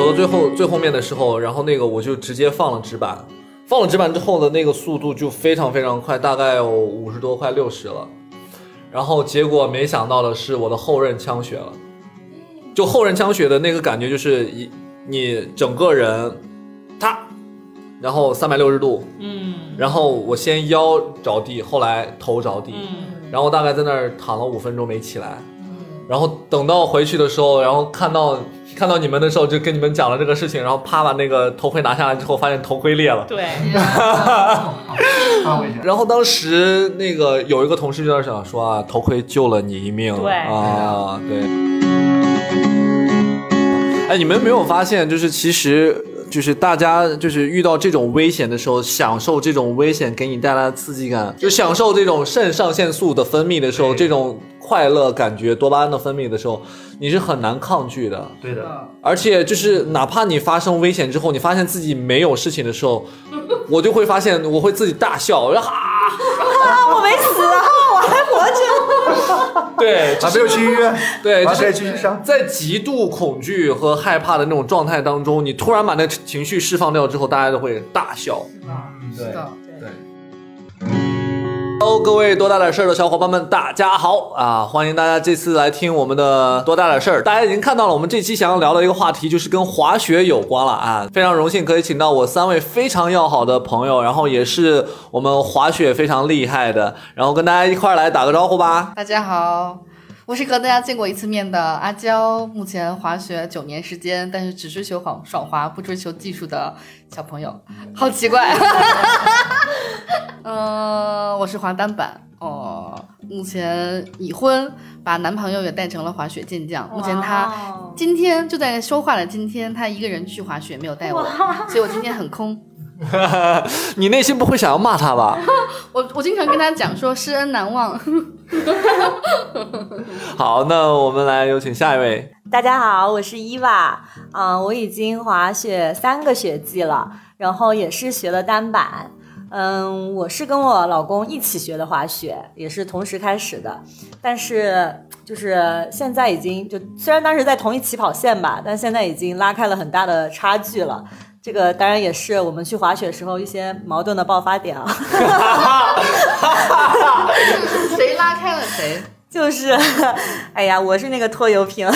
走到最后最后面的时候，然后那个我就直接放了直板，放了直板之后的那个速度就非常非常快，大概有五十多快六十了。然后结果没想到的是，我的后刃枪血了。就后刃枪血的那个感觉，就是一你整个人，他，然后三百六十度，嗯然后我先腰着地，后来头着地，嗯，然后大概在那儿躺了五分钟没起来，然后等到回去的时候，然后看到看到你们的时候，就跟你们讲了这个事情，然后啪把那个头盔拿下来之后，发现头盔裂了。对。然后当时那个有一个同事就在想说啊，头盔救了你一命，对啊，对。哎，你们没有发现，就是其实就是大家就是遇到这种危险的时候，享受这种危险给你带来的刺激感，就享受这种肾上腺素的分泌的时候，这种快乐感觉、多巴胺的分泌的时候，你是很难抗拒的。对的，而且就是哪怕你发生危险之后，你发现自己没有事情的时候，我就会发现我会自己大笑，我说哈，啊，我没死啊。对，还没有去医院，对，就还可以是。在极度恐惧和害怕的那种状态当中，你突然把那情绪释放掉之后，大家都会大笑。嗯，对是的，对。Hello，各位多大点事儿的小伙伴们，大家好啊！欢迎大家这次来听我们的多大点事儿。大家已经看到了，我们这期想要聊的一个话题就是跟滑雪有关了啊！非常荣幸可以请到我三位非常要好的朋友，然后也是我们滑雪非常厉害的，然后跟大家一块儿来打个招呼吧。大家好，我是和大家见过一次面的阿娇，目前滑雪九年时间，但是只追求爽爽滑，不追求技术的小朋友，好奇怪。呃，我是滑单板哦，目前已婚，把男朋友也带成了滑雪健将。目前他今天就在说话的今天，他一个人去滑雪，没有带我，所以我今天很空。你内心不会想要骂他吧？我我经常跟他讲说师恩难忘。好，那我们来有请下一位。大家好，我是伊娃，啊、我已经滑雪三个雪季了，然后也是学了单板。嗯，我是跟我老公一起学的滑雪，也是同时开始的，但是就是现在已经就虽然当时在同一起跑线吧，但现在已经拉开了很大的差距了。这个当然也是我们去滑雪时候一些矛盾的爆发点啊。谁拉开了谁？就是，哎呀，我是那个拖油瓶，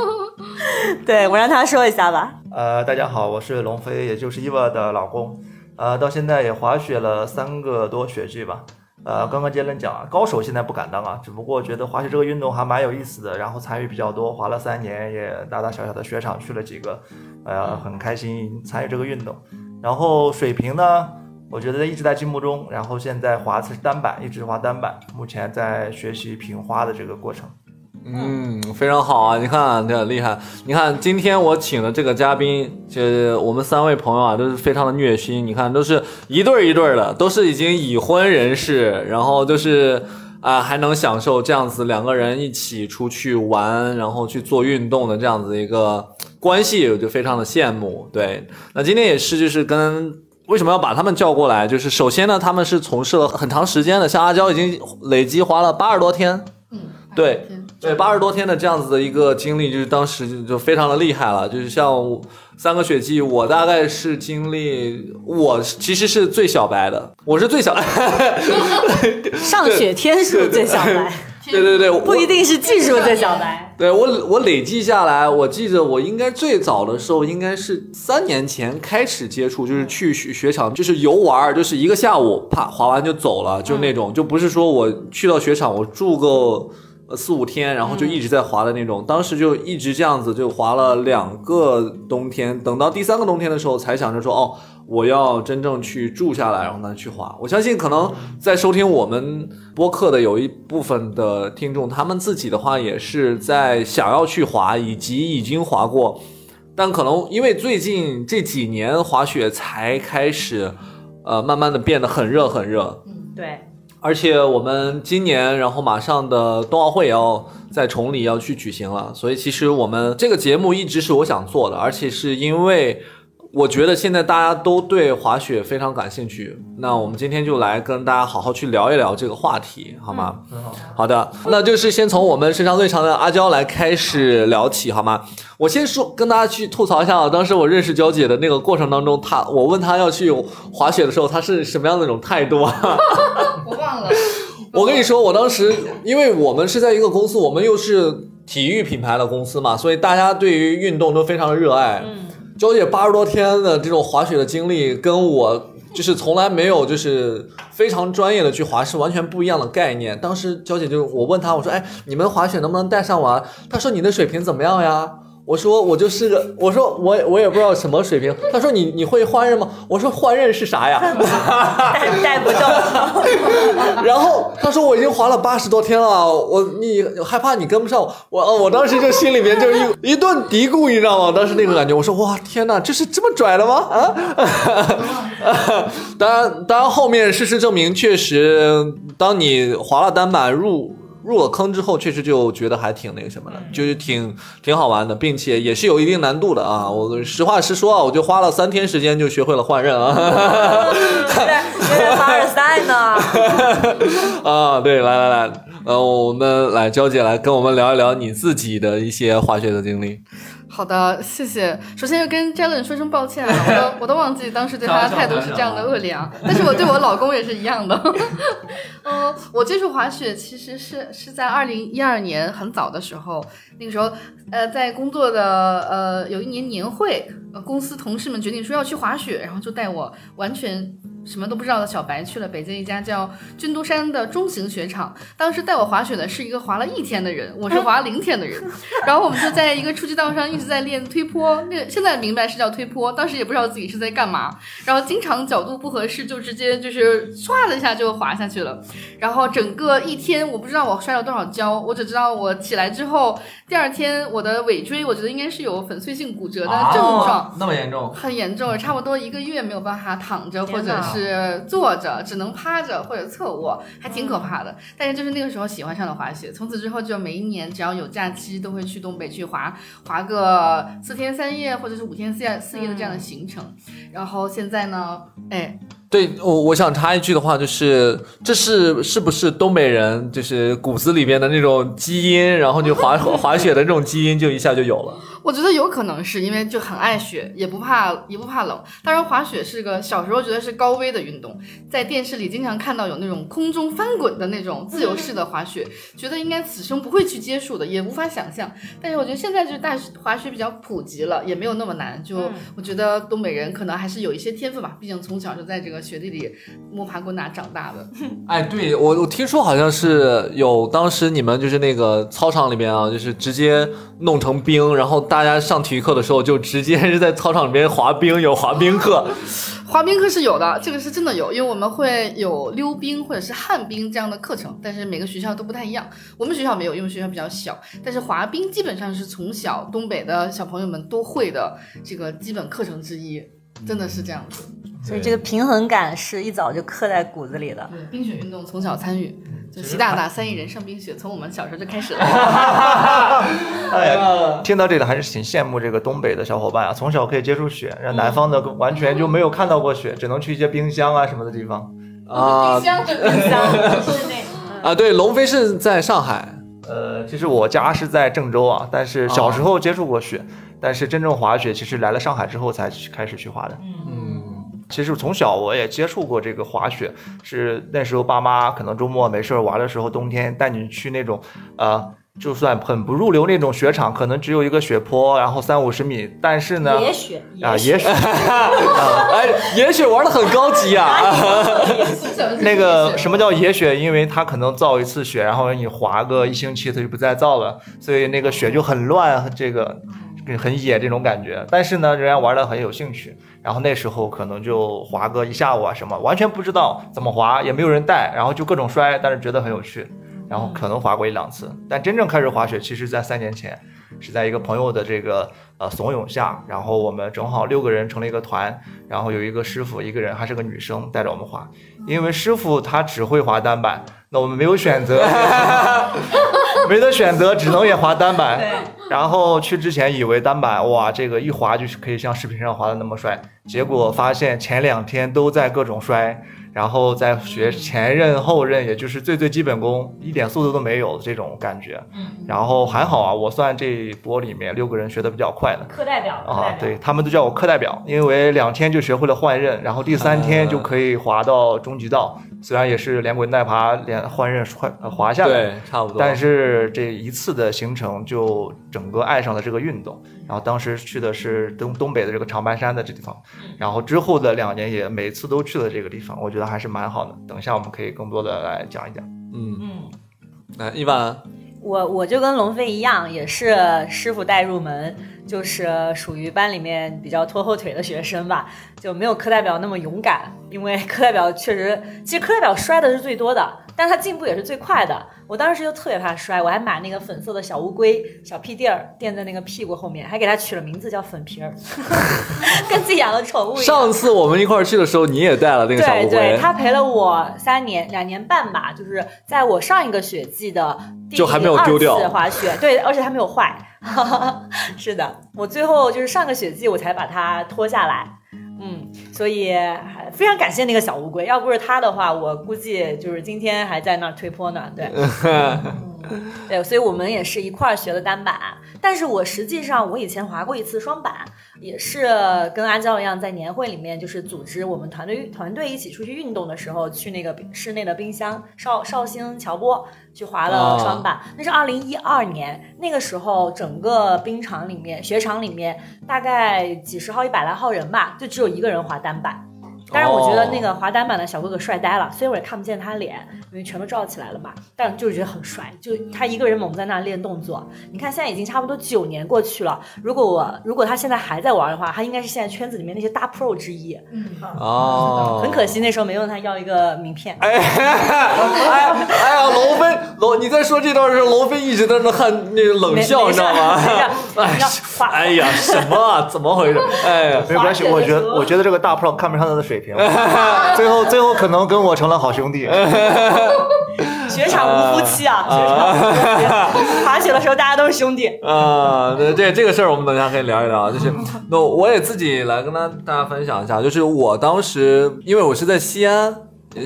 对我让他说一下吧。呃，大家好，我是龙飞，也就是伊娃的老公。呃，到现在也滑雪了三个多雪季吧。呃，刚刚杰伦讲啊，高手现在不敢当啊，只不过觉得滑雪这个运动还蛮有意思的，然后参与比较多，滑了三年，也大大小小的雪场去了几个，呃，很开心参与这个运动。然后水平呢，我觉得一直在进步中，然后现在滑的是单板，一直滑单板，目前在学习平滑的这个过程。嗯，非常好啊！你看，这很厉害。你看，今天我请的这个嘉宾，就是我们三位朋友啊，都是非常的虐心。你看，都是一对儿一对儿的，都是已经已婚人士，然后就是啊、还能享受这样子两个人一起出去玩，然后去做运动的这样子一个关系，我就非常的羡慕。对，那今天也是，就是跟。为什么要把他们叫过来？就是首先呢，他们是从事了很长时间的，像阿娇已经累计花了八十多天，嗯，对对，八十多天的这样子的一个经历，就是当时就就非常的厉害了。就是像三个雪季，我大概是经历，我其实是最小白的，我是最小，上雪天数最小白，对对对，不一定是技术最小白。对我我累计下来，我记着我应该最早的时候应该是三年前开始接触，就是去雪雪场，就是游玩，就是一个下午啪滑完就走了，就那种，就不是说我去到雪场我住个呃四五天，然后就一直在滑的那种。当时就一直这样子就滑了两个冬天，等到第三个冬天的时候才想着说哦。我要真正去住下来，然后呢去滑。我相信可能在收听我们播客的有一部分的听众，他们自己的话也是在想要去滑，以及已经滑过，但可能因为最近这几年滑雪才开始，呃，慢慢的变得很热很热。嗯对，而且我们今年，然后马上的冬奥会也要在崇礼要去举行了，所以其实我们这个节目一直是我想做的，而且是因为我觉得现在大家都对滑雪非常感兴趣，那我们今天就来跟大家好好去聊一聊这个话题，好吗？嗯好。好的，那就是先从我们身长最长的阿娇来开始聊起，好吗？我先说跟大家去吐槽一下啊，当时我认识娇姐的那个过程当中，她我问她要去滑雪的时候，她是什么样的那种态度啊？我忘了。我跟你说，我当时因为我们是在一个公司，我们又是体育品牌的公司嘛，所以大家对于运动都非常热爱。嗯，娇姐八十多天的这种滑雪的经历，跟我就是从来没有就是非常专业的去滑是完全不一样的概念。当时娇姐就我问她，我说：“哎，你们滑雪能不能带上我啊？”她说：“你的水平怎么样呀？”我说：“我就是个，我说我我也不知道什么水平。”他说：“你你会换刃吗？”我说：“换刃是啥呀？” 带带不动。然后他说我已经滑了八十多天了，我你害怕你跟不上我，我呃我当时就心里面就一一顿嘀咕，你知道吗？当时那个感觉，我说哇天哪，这是这么拽的吗？啊！当然，当然后面事实证明，确实当你滑了单板入。入了坑之后，确实就觉得还挺那个什么的，就是挺挺好玩的，并且也是有一定难度的啊。我实话实说啊，我就花了三天时间就学会了换刃啊。在在凡尔赛呢。啊，对，来来来，呃，我们来娇姐来跟我们聊一聊你自己的一些滑雪的经历。好的，谢谢。首先要跟 Jalen 说声抱歉啊，我都 我都忘记当时对他的态度是这样的恶劣啊。但是我对我老公也是一样的。嗯，我接触滑雪其实是是在二零一二年很早的时候，那个时候呃在工作的呃有一年年会，呃公司同事们决定说要去滑雪，然后就带我完全。什么都不知道的小白去了北京一家叫军都山的中型雪场，当时带我滑雪的是一个滑了一天的人，我是滑零天的人，然后我们就在一个初级道上一直在练推坡，那个现在明白是叫推坡，当时也不知道自己是在干嘛，然后经常角度不合适就直接就是唰的一下就滑下去了，然后整个一天我不知道我摔了多少跤，我只知道我起来之后第二天我的尾椎我觉得应该是有粉碎性骨折的症状，那么严重，很严重，差不多一个月没有办法躺着或者是坐着，只能趴着或者侧卧，还挺可怕的。但是就是那个时候喜欢上了滑雪，从此之后就每一年只要有假期都会去东北去滑，滑个四天三夜或者是五天四夜四夜的这样的行程。然后现在呢，哎，对我我想插一句的话，就是这是是不是东北人就是骨子里边的那种基因，然后就滑 滑雪的这种基因就一下就有了。我觉得有可能是因为就很爱雪，也不怕也不怕冷。当然，滑雪是个小时候觉得是高危的运动，在电视里经常看到有那种空中翻滚的那种自由式的滑雪，觉得应该此生不会去接触的，也无法想象。但是我觉得现在就是大滑雪比较普及了，也没有那么难。就我觉得东北人可能还是有一些天分吧，毕竟从小就在这个雪地里摸爬滚打长大的。哎，对我我听说好像是有当时你们就是那个操场里边啊，就是直接弄成冰，然后大家上体育课的时候就直接是在操场里边滑冰，有滑冰课。滑冰课是有的，这个是真的有，因为我们会有溜冰或者是旱冰这样的课程，但是每个学校都不太一样。我们学校没有，因为学校比较小，但是滑冰基本上是从小东北的小朋友们都会的这个基本课程之一，真的是这样子。所以这个平衡感是一早就刻在骨子里的。对，冰雪运动从小参与，就习大大三亿人上冰雪，从我们小时候就开始了。哎呀，听到这里还是挺羡慕这个东北的小伙伴啊，从小可以接触雪，让南方的完全就没有看到过雪，只能去一些冰箱啊什么的地方。啊冰箱冰箱啊，对，龙飞是在上海，呃，其实我家是在郑州啊，但是小时候接触过雪，但是真正滑雪其实来了上海之后才去开始去滑的。嗯，其实从小我也接触过这个滑雪，是那时候爸妈可能周末没事儿玩的时候，冬天带你去那种，呃，就算很不入流那种雪场，可能只有一个雪坡，然后三五十米，但是呢，野雪啊，雪。野雪，哎，野雪玩的很高级啊。那个什么叫野雪？因为它可能造一次雪，然后你滑个一星期，它就不再造了，所以那个雪就很乱，这个很野这种感觉。但是呢，仍然玩的很有兴趣。然后那时候可能就滑个一下午啊什么，完全不知道怎么滑，也没有人带，然后就各种摔，但是觉得很有趣。然后可能滑过一两次，但真正开始滑雪，其实在三年前，是在一个朋友的这个呃怂恿下，然后我们正好六个人成了一个团，然后有一个师傅，一个人还是个女生带着我们滑，因为师傅他只会滑单板，那我们没有选择，没得选择，只能也滑单板。然后去之前以为单板哇，这个一滑就是可以像视频上滑的那么帅，结果发现前两天都在各种摔。然后再学前刃后刃，也就是最最基本功，一点速度都没有这种感觉。嗯，然后还好啊，我算这一波里面六个人学的比较快的。课代表啊，对他们都叫我课代表，因为两天就学会了换刃，然后第三天就可以滑到终极道。虽然也是连滚带爬连换刃换滑下来，对，差不多。但是这一次的行程就整个爱上了这个运动。然后当时去的是东东北的这个长白山的这地方，然后之后的两年也每次都去了这个地方，我觉得还是蛮好的。等一下我们可以更多的来讲一讲。嗯嗯，来一般我我就跟龙飞一样，也是师傅带入门，就是属于班里面比较拖后腿的学生吧，就没有课代表那么勇敢，因为课代表确实，其实课代表摔的是最多的，但他进步也是最快的。我当时就特别怕摔，我还买那个粉色的小乌龟小屁垫儿垫在那个屁股后面，还给它取了名字叫粉皮儿，跟自己养的宠物一样。上次我们一块儿去的时候，你也带了那个小乌龟。对对，他陪了我三年两年半吧，就是在我上一个雪季的就还没有丢掉滑雪，对，而且还没有坏。是的，我最后就是上个雪季我才把它脱下来。嗯，所以非常感谢那个小乌龟，要不是它的话，我估计就是今天还在那儿推坡呢。对。对，所以我们也是一块儿学的单板，但是我实际上我以前滑过一次双板，也是跟阿娇一样，在年会里面就是组织我们团队团队一起出去运动的时候，去那个室内的冰箱绍绍兴乔波去滑了双板，那是二零一二年，那个时候整个冰场里面雪场里面大概几十号一百来号人吧，就只有一个人滑单板。但是我觉得那个滑单板的小哥哥帅呆了，虽然我也看不见他脸，因为全都罩起来了嘛，但就是觉得很帅。就他一个人猛在那练动作，你看现在已经差不多九年过去了。如果我如果他现在还在玩的话，他应该是现在圈子里面那些大 pro 之一。嗯，哦，很可惜那时候没问他要一个名片。哎，哎呀，龙飞龙，你在说这段时候，龙飞一直在那汗那个冷笑，你知道吗？哎，哎呀，什么啊？怎么回事？哎，没关系，我觉得我觉得这个大 pro 看不上他的水。最后，最后可能跟我成了好兄弟。雪场无夫妻啊！雪场滑雪的时候大家都是兄弟 啊。那这这个事儿我们等一下可以聊一聊。就是那我也自己来跟大大家分享一下，就是我当时因为我是在西安。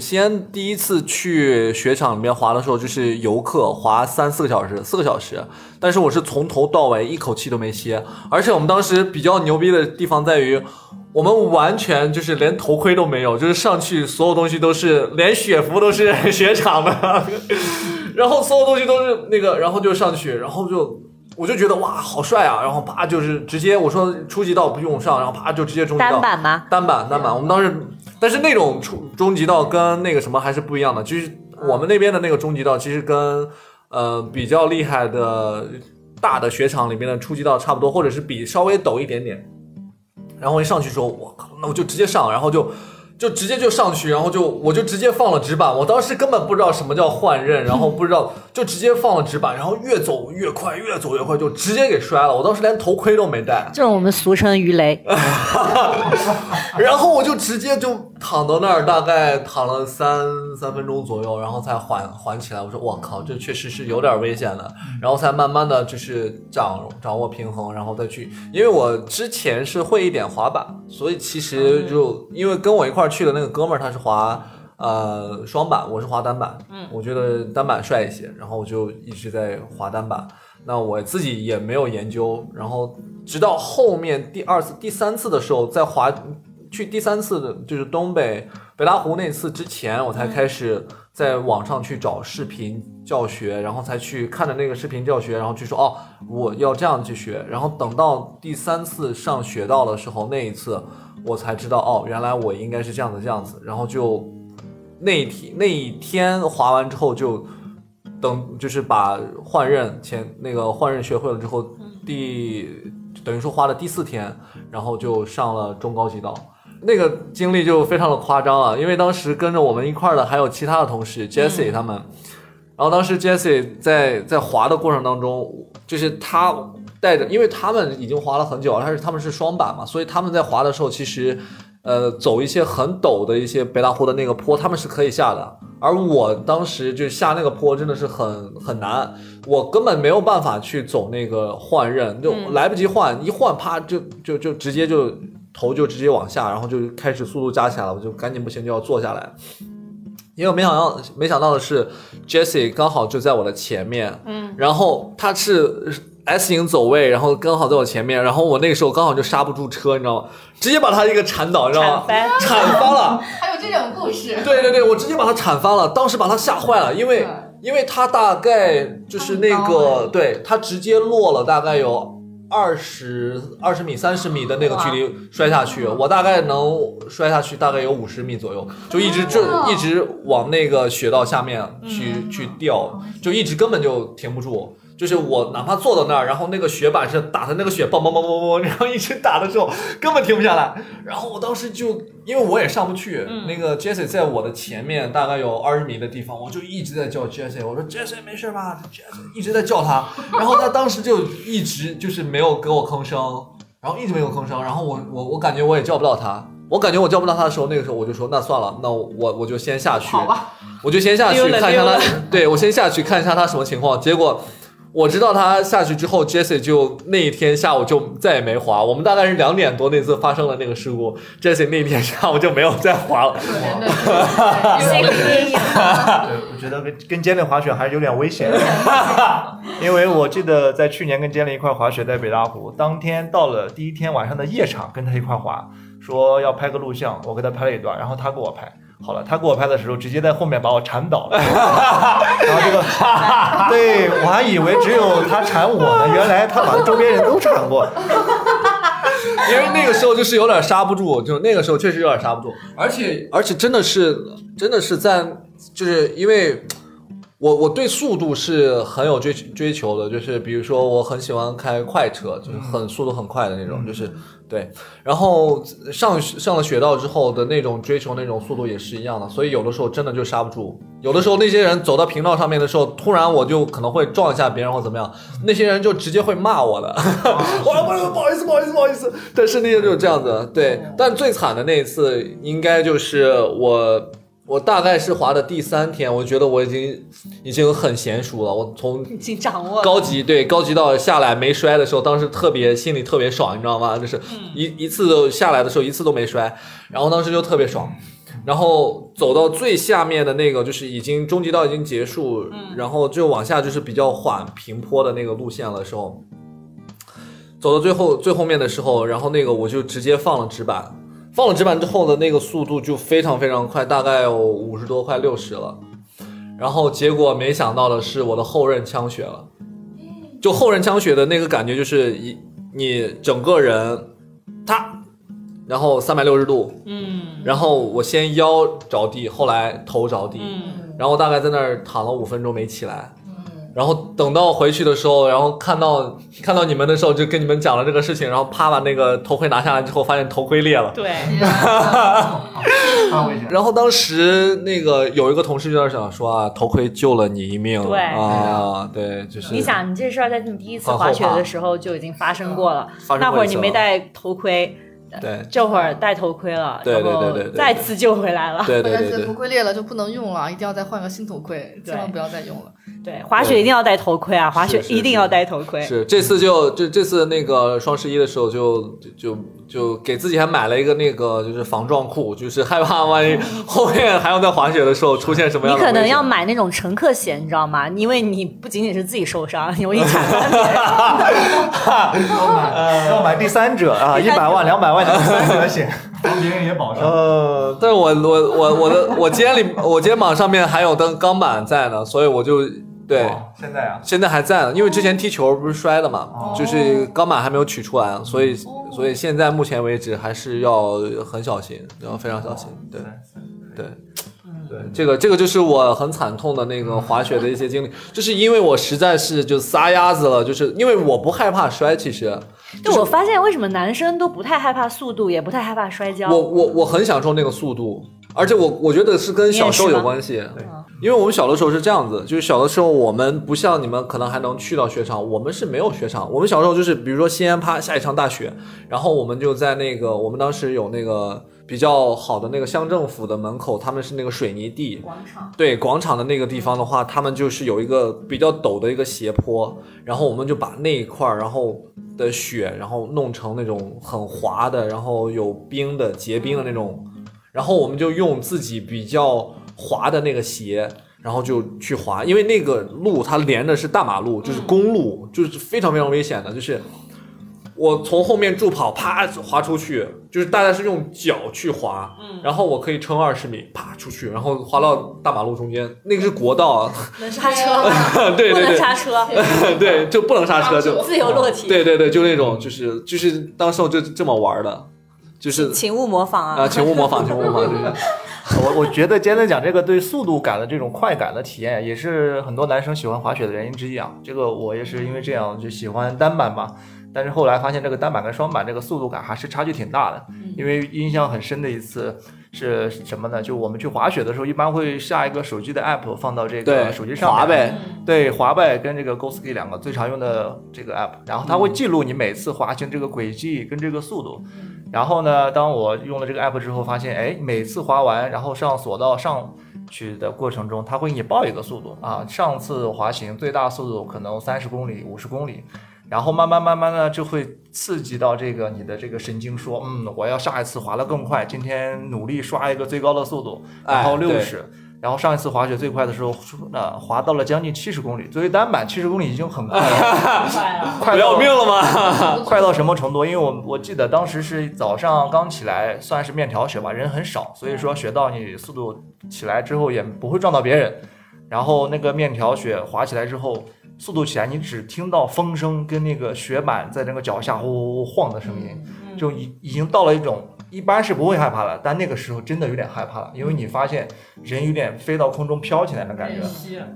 西安第一次去雪场里面滑的时候，就是游客滑三四个小时，四个小时。但是我是从头到尾一口气都没歇，而且我们当时比较牛逼的地方在于，我们完全就是连头盔都没有，就是上去所有东西都是连雪服都是雪场的，然后所有东西都是那个，然后就上去，然后就我就觉得哇好帅啊，然后啪就是直接我说初级道不用上，然后啪就直接中级道。单板吗？单板单板，我们当时。但是那种初中级道跟那个什么还是不一样的，就是我们那边的那个中级道，其实跟呃比较厉害的大的雪场里面的初级道差不多，或者是比稍微陡一点点。然后我一上去说，我靠，那我就直接上，然后就。就直接就上去，然后就我就直接放了直板。我当时根本不知道什么叫换刃，然后不知道就直接放了直板，然后越走越快，越走越快，就直接给摔了。我当时连头盔都没戴，这种我们俗称鱼雷。然后我就直接就躺到那儿，大概躺了三三分钟左右，然后才缓缓起来。我说我靠，这确实是有点危险的。然后才慢慢的就是掌掌握平衡，然后再去。因为我之前是会一点滑板，所以其实就因为跟我一块。去的那个哥们儿他是滑呃双板，我是滑单板，嗯，我觉得单板帅一些，然后我就一直在滑单板。那我自己也没有研究，然后直到后面第二次、第三次的时候，在滑去第三次的就是东北北大湖那次之前，我才开始在网上去找视频教学，然后才去看着那个视频教学，然后去说哦，我要这样去学。然后等到第三次上雪道的时候，那一次。我才知道哦，原来我应该是这样子这样子，然后就那一天那一天滑完之后，就等就是把换刃前那个换刃学会了之后，第等于说花了第四天，然后就上了中高级道，那个经历就非常的夸张啊，因为当时跟着我们一块的还有其他的同事 Jesse 他们，然后当时 Jesse 在在滑的过程当中，就是他。带着，因为他们已经滑了很久了，但是他们是双板嘛，所以他们在滑的时候，其实呃走一些很陡的一些北大湖的那个坡，他们是可以下的。而我当时就下那个坡真的是很很难，我根本没有办法去走那个换刃，就来不及换，一换啪就就就直接就头就直接往下，然后就开始速度加起来了，我就赶紧不行就要坐下来。因为我没想到，没想到的是，Jesse 刚好就在我的前面，嗯，然后他是 S 型走位，然后刚好在我前面，然后我那个时候刚好就刹不住车，你知道吗？直接把他一个铲倒，你知道吗？铲翻了。还有这种故事。对对对，我直接把他铲翻了，当时把他吓坏了，因为因为他大概就是那个哎，对他直接落了大概有二十二十米、三十米的那个距离摔下去，我大概能摔下去大概有五十米左右，就一直这一直往那个雪道下面去去掉，就一直根本就停不住。就是我哪怕坐到那儿，然后那个雪板是打的那个雪嘣嘣嘣嘣嘣，然后一直打的时候根本停不下来。然后我当时就因为我也上不去，那个 Jesse 在我的前面大概有二十米的地方，我就一直在叫 Jesse，我说 Jesse 没事吧？Jesse 一直在叫他，然后他当时就一直就是没有给我吭声，然后一直没有吭声，然后我我我感觉我也叫不到他。我感觉我叫不到他的时候，那个时候我就说那算了，那我我就先下去，好吧，我就先下去看一下他，对我先下去看一下他什么情况。结果我知道他下去之后，Jesse 就那一天下午就再也没滑。我们大概是两点多那次发生了那个事故，Jesse 那天下午就没有再滑了。心理阴影。对，我觉得跟跟坚令滑雪还是有点危险，因为我记得在去年跟坚令一块滑雪在北大湖，当天到了第一天晚上的夜场，跟他一块滑，说要拍个录像，我给他拍了一段，然后他给我拍。好了，他给我拍的时候，直接在后面把我铲倒了，然后这个，对我还以为只有他铲我呢，原来他把周边人都铲过。因为那个时候就是有点刹不住，就那个时候确实有点刹不住，而且而且真的是真的是在，就是因为我我对速度是很有追追求的，就是比如说我很喜欢开快车，就是很速度很快的那种，就是对。然后上上了雪道之后的那种追求那种速度也是一样的，所以有的时候真的就刹不住。有的时候那些人走到平道上面的时候，突然我就可能会撞一下别人或怎么样，那些人就直接会骂我的，我说不好意思不好意思不好意思。但是那些就是这样子，对。但最惨的那一次应该就是我。我大概是滑的第三天，我觉得我已经已经很娴熟了。我从已经掌握了。高级对高级到下来没摔的时候，当时特别心里特别爽，你知道吗？就是一一次都下来的时候一次都没摔，然后当时就特别爽。然后走到最下面的那个，就是已经中极道已经结束，然后就往下就是比较缓平坡的那个路线了时候，走到最后最后面的时候，然后那个我就直接放了直板，放了直板之后的那个速度就非常非常快，大概有五十多快六十了。然后结果没想到的是，我的后刃枪血了。就后刃枪血的那个感觉，就是一你整个人，他，然后三百六十度，嗯然后我先腰着地，后来头着地，嗯，然后大概在那儿躺了五分钟没起来。然后等到回去的时候，然后看到看到你们的时候，就跟你们讲了这个事情，然后啪把那个头盔拿下来之后，发现头盔裂了。对，太危险。然后当时那个有一个同事就在想说啊，头盔救了你一命。对啊，对，就是你想，你这事儿在你第一次滑雪的时候就已经发生过了，过那会儿你没戴头盔，对这会儿戴头盔了，对对然后对对再次救回来了。对对对头盔裂了就不能用了，一定要再换个新头盔，千万不要再用了。对，滑雪一定要戴头盔啊！滑雪一定要戴头盔。是这次就这这次那个双十一的时候就就就就给自己还买了一个那个就是防撞裤，就是害怕万一 后面还要在滑雪的时候出现什么你样的危险。可能要买那种乘客险，你知道吗？因为你不仅仅是自己受伤，你容易铲翻别人。呃，要买第三者啊，一百万、两百万的第三者险，帮别人也保上。呃，但是我我我我的我肩里我肩膀上面还有灯钢板在呢，所以我就对。哇现在啊，现在还在呢，因为之前踢球不是摔的嘛，哦就是钢板还没有取出来，所以所以现在目前为止还是要很小心，要非常小心。对对对，这个这个就是我很惨痛的那个滑雪的一些经历，就是因为我实在是就撒丫子了，就是因为我不害怕摔，其实就我发现，为什么男生都不太害怕速度，也不太害怕摔跤？我我我很享受那个速度，而且我我觉得是跟小时候有关系，因为我们小的时候是这样子，就是小的时候我们不像你们可能还能去到雪场，我们是没有雪场。我们小时候就是比如说西安啪下一场大雪，然后我们就在那个我们当时有那个比较好的那个乡政府的门口，他们是那个水泥地，广场，对广场的那个地方的话，他们就是有一个比较陡的一个斜坡，然后我们就把那一块儿，然后的雪，然后弄成那种很滑的，然后有冰的结冰的那种，然后我们就用自己比较滑的那个鞋。然后就去滑，因为那个路它连的是大马路，就是公路，就是非常非常危险的。就是我从后面助跑，啪滑出去，就是大家是用脚去滑，然后我可以撑二十米，啪出去，然后滑到大马路中间，那个是国道啊，能刹车 吗？对不能对对，刹车，对就不能刹车，就自由落体。对对对，就那种就是就是当时我就这么玩的，就是请勿模仿啊，啊！请勿模仿，请勿模仿，就是。我我觉得今天讲这个对速度感的这种快感的体验，也是很多男生喜欢滑雪的原因之一啊。这个我也是因为这样就喜欢单板嘛，但是后来发现这个单板跟双板这个速度感还是差距挺大的。因为印象很深的一次是什么呢？就我们去滑雪的时候，一般会下一个手机的 app 放到这个手机上面滑呗，对，滑呗跟这个 GoSki 两个最常用的这个 app，然后它会记录你每次滑行这个轨迹跟这个速度。然后呢，当我用了这个 app 之后，发现哎，每次滑完，然后上索道上去的过程中，它会给你报一个速度啊。上次滑行最大速度可能三十公里、五十公里，然后慢慢慢慢呢就会刺激到这个你的这个神经，说嗯，我要下一次滑得更快，今天努力刷一个最高的速度，然后六十。然后上一次滑雪最快的时候，那，滑到了将近七十公里。作为单板，七十公里已经很快了，快要命了吗？快到什么程度？因为我我记得当时是早上刚起来，算是面条雪吧，人很少，所以说雪道你速度起来之后也不会撞到别人。然后那个面条雪滑起来之后，速度起来，你只听到风声跟那个雪板在那个脚下呼呼呼晃的声音，就已已经到了一种一般是不会害怕的，但那个时候真的有点害怕了，因为你发现人有点飞到空中飘起来的感觉。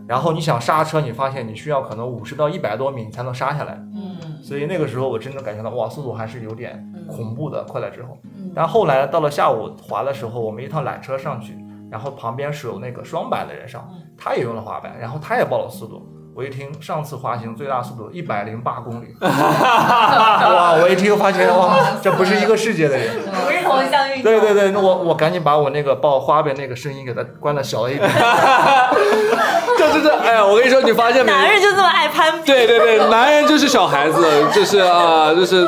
然后你想刹车，你发现你需要可能五十到一百多米你才能刹下来。嗯，所以那个时候我真的感觉到哇，速度还是有点恐怖的，快了之后嗯。但后来到了下午滑的时候，我们一趟缆车上去，然后旁边是有那个双板的人上，他也用了滑板，然后他也报了速度。我一听上次滑行最大速度一百零八公里，哇！我一听发现哇，这不是一个世界的人。不是同项运动。对对对，那我我赶紧把我那个报花呗那个声音给它关的小了一点。这这这，哎呀，我跟你说，你发现没？男人就这么爱攀比。对对对，男人就是小孩子，就是啊，就是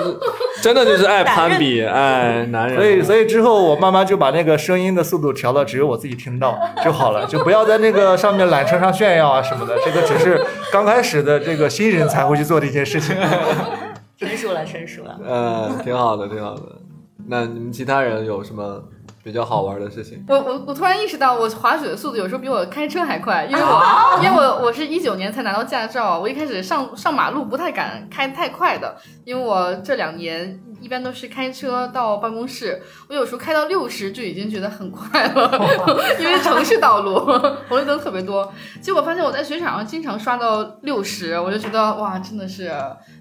真的就是爱攀比，爱，男人。所以，所以之后我慢慢就把那个声音的速度调到只有我自己听到 就好了，就不要在那个上面缆车上炫耀啊什么的。这个只是刚开始的这个新人才会去做的一件事情。成熟了，成熟了。嗯，挺好的，挺好的。那你们其他人有什么比较好玩的事情？我我我突然意识到，我滑雪的速度有时候比我开车还快，因为我、因为我我是一九年才拿到驾照，我一开始上上马路不太敢开太快的，因为我这两年一般都是开车到办公室，我有时候开到六十就已经觉得很快了，因为城市道路红绿灯特别多，结果发现我在雪场上经常刷到六十，我就觉得哇，真的是。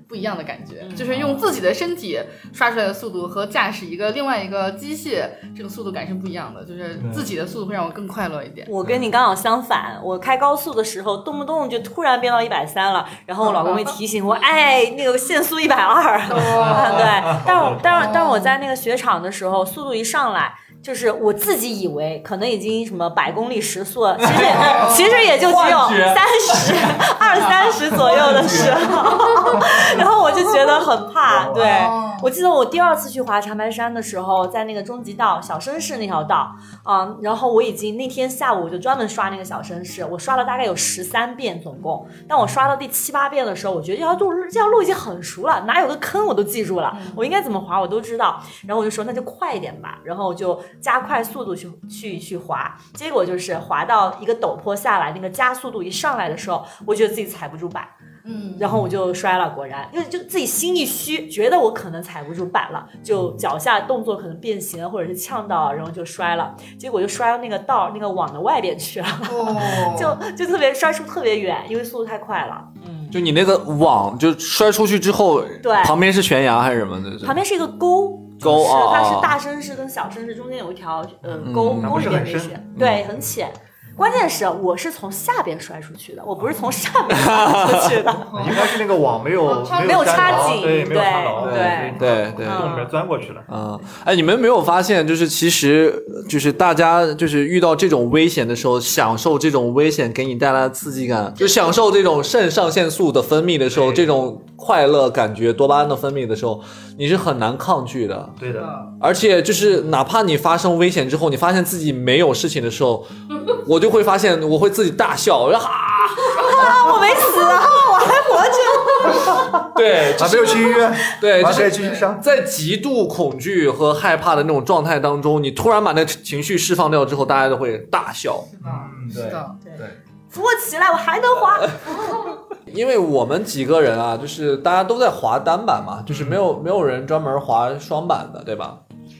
不一样的感觉，就是用自己的身体刷出来的速度和驾驶一个另外一个机械，这个速度感是不一样的。就是自己的速度会让我更快乐一点。我跟你刚好相反，我开高速的时候，动不动就突然变到一百三了，然后我老公会提醒我，哎，那个限速一百二。对，但我但是但是我在那个雪场的时候，速度一上来。就是我自己以为可能已经什么百公里时速了，其实 其实也就只有三十二三十左右的时候，然后我就觉得很怕。对我记得我第二次去滑长白山的时候，在那个终极道小绅士那条道啊、然后我已经那天下午我就专门刷那个小绅士，我刷了大概有十三遍总共。但我刷到第七八遍的时候，我觉得这条路这条路已经很熟了，哪有个坑我都记住了，我应该怎么滑我都知道。然后我就说那就快一点吧，然后我就加快速度去去去滑。结果就是滑到一个陡坡下来，那个加速度一上来的时候，我觉得自己踩不住板。嗯，然后我就摔了，果然因为就自己心一虚，觉得我可能踩不住板了，就脚下动作可能变形了，或者是呛到了，然后就摔了，结果就摔到那个道那个网的外边去了，就就特别摔出特别远，因为速度太快了。嗯，就你那个网就摔出去之后，对旁边是悬崖还是什么的？旁边是一个沟。就是沟啊它是哦大绅士跟小绅士中间有一条呃沟嗯沟里面那些，对，很浅。关键是我是从下边摔出去的，我不是从上面摔出去的。应该是那个网没有没有插紧对，没有插牢，对对对从里面钻过去了。嗯，哎，你们没有发现，就是其实就是大家就是遇到这种危险的时候，享受这种危险给你带来的刺激感，就享受这种肾上腺素的分泌的时候，这种快乐感觉、多巴胺的分泌的时候，你是很难抗拒的。对的，而且就是哪怕你发生危险之后，你发现自己没有事情的时候，我就会发现我会自己大笑，我说哈，啊，我没死啊，我还活着。对，还没有去医院，对，就还可以是继续上。在极度恐惧和害怕的那种状态当中，你突然把那情绪释放掉之后，大家都会大笑。嗯，是的，扶我起来，我还能滑。因为我们几个人啊，就是大家都在滑单板嘛，就是没有没有人专门滑双板的，对吧？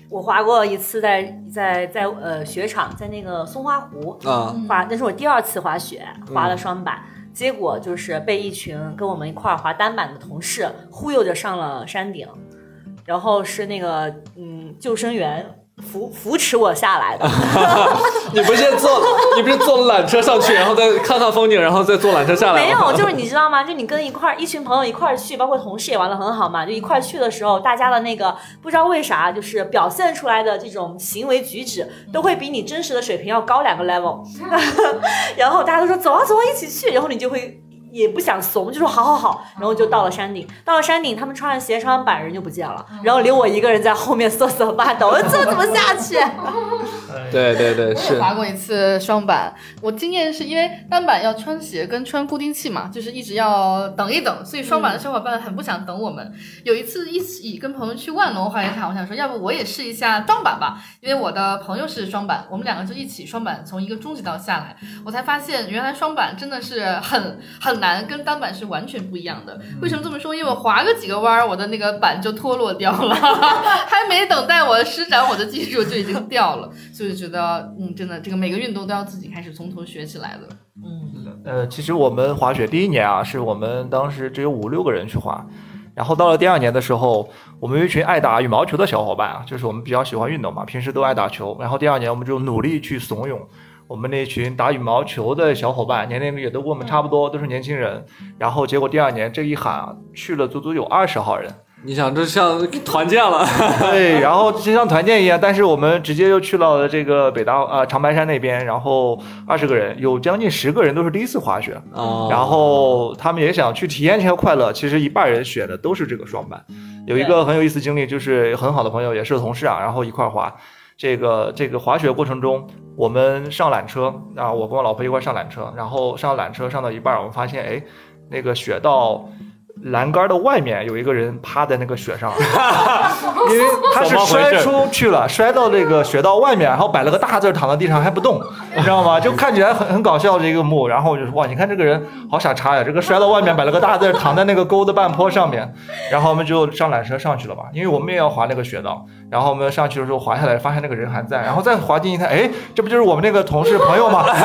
我滑过一次在，在在呃雪场，在那个松花湖啊、滑，那是我第二次滑雪，滑了双板。结果就是被一群跟我们一块儿滑单板的同事忽悠着上了山顶，然后是那个嗯救生员扶扶持我下来的。你不是坐 你不是坐缆车上去，然后再看看风景，然后再坐缆车下来？没有，就是你知道吗？就你跟一块儿一群朋友一块儿去，包括同事也玩的很好嘛。就一块儿去的时候，大家的那个不知道为啥，就是表现出来的这种行为举止，都会比你真实的水平要高两个 level。然后大家都说走啊走啊，一起去，然后你就会。也不想怂，就说好好好，然后就到了山顶。到了山顶，他们穿上鞋、穿着板，人就不见了，然后留我一个人在后面瑟瑟发抖，这怎么下去？对对对，我也是滑过一次双板，我经验是因为单板要穿鞋跟穿固定器嘛，就是一直要等一等，所以双板的小伙伴很不想等我们。有一次一起跟朋友去万隆滑雪场，我想说要不我也试一下双板吧，因为我的朋友是双板，我们两个就一起双板从一个中级道下来，我才发现原来双板真的是很很难，跟单板是完全不一样的。为什么这么说？因为我滑个几个弯儿，我的那个板就脱落掉了，还没等待我施展我的技术就已经掉了，所以觉得嗯，真的这个每个运动都要自己开始从头学起来的。呃，其实我们滑雪第一年啊，是我们当时只有五六个人去滑，然后到了第二年的时候，我们有一群爱打羽毛球的小伙伴啊，就是我们比较喜欢运动嘛，平时都爱打球，然后第二年我们就努力去怂恿我们那群打羽毛球的小伙伴，年龄也都跟我们差不多，都是年轻人，然后结果第二年这一喊啊，去了足足有二十号人。你想这像团建了，对，然后就像团建一样，但是我们直接就去到了这个北大啊、长白山那边，然后二十个人，有将近十个人都是第一次滑雪，啊，然后他们也想去体验一下快乐。其实一半人选的都是这个双板。有一个很有意思经历，就是很好的朋友，也是同事啊，然后一块儿滑。这个这个滑雪过程中，我们上缆车啊，我跟我老婆一块上缆车，然后上缆车上到一半，我们发现哎，那个雪道。栏杆的外面有一个人趴在那个雪上，因为他是摔出去了，摔到那个雪道外面，然后摆了个大字躺在地上还不动，你知道吗？就看起来很很搞笑的一个幕。然后我就说哇，你看这个人好傻叉呀，这个摔到外面摆了个大字躺在那个沟的半坡上面。然后我们就上缆车上去了吧，因为我们也要滑那个雪道。然后我们上去的时候滑下来，发现那个人还在，然后再滑进一看，哎，这不就是我们那个同事朋友吗？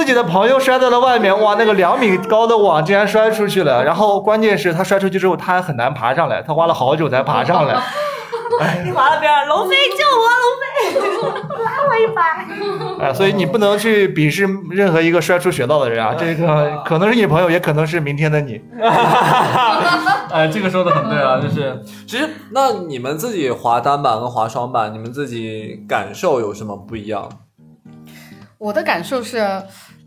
自己的朋友摔在了外面，哇，那个两米高的网竟然摔出去了。然后关键是他摔出去之后，他还很难爬上来，他花了好久才爬上来。你滑到边上，龙飞救我，龙飞拉我一把。哎，所以你不能去鄙视任何一个摔出雪道的人啊，这个可能是你朋友，也可能是明天的你。哎，这个说的很对啊，就是其实那你们自己滑单板和滑双板，你们自己感受有什么不一样？我的感受是，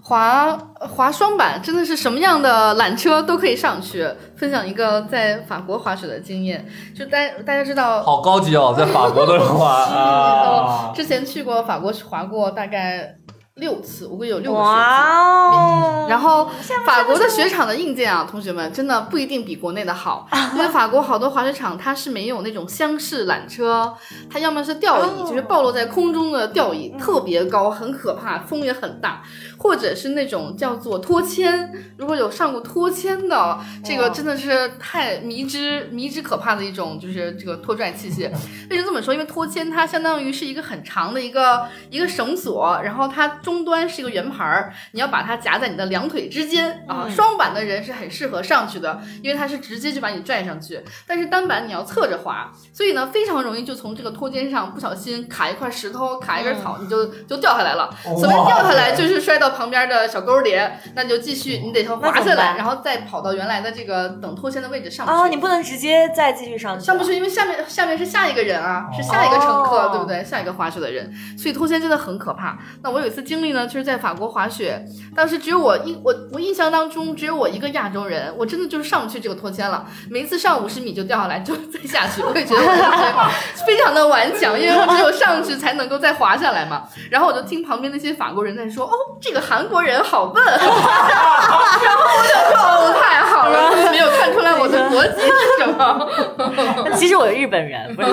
滑滑双板真的是什么样的缆车都可以上去。分享一个在法国滑雪的经验，就大大家知道，好高级哦，在法国的滑呃 啊，之前去过法国滑过大概六次，我估计有六个雪季。哇哦！然后法国的雪场的硬件啊，同学们真的不一定比国内的好，因为法国好多滑雪场它是没有那种厢式缆车，它要么是吊椅，就是暴露在空中的吊椅，特别高，很可怕，风也很大，或者是那种叫做拖牵。如果有上过拖牵的，这个真的是太迷之迷之可怕的一种，就是这个拖拽器械。为什么这么说？因为拖牵它相当于是一个很长的一个一个绳索，然后它终端是一个圆盘儿，你要把它夹在你的两腿之间啊。嗯双板的人是很适合上去的，因为它是直接就把你拽上去。但是单板你要侧着滑，所以呢非常容易就从这个托肩上不小心卡一块石头、卡一根草，你就就掉下来了。所谓掉下来就是摔到旁边的小沟里，那你就继续，你得先滑下来，然后再跑到原来的这个等拖线的位置上去。哦，你不能直接再继续上去，上不去，因为下面下面是下一个人啊，是下一个乘客，哦对不对？下一个滑雪的人，所以拖线真的很可怕。那我有一次经历呢，就是在法国滑雪，当时只有我印我我印象当中只有我一个亚洲人，我真的就是上不去这个拖牵了，每一次上五十米就掉下来，就再下去，我也觉得我非常的顽强，因为我只有上去才能够再滑下来嘛。然后我就听旁边那些法国人在说，哦，这个韩国人好笨，然后我就说，哦，太好了，没有看出来我的国籍是什么。其实我是日本人，不是？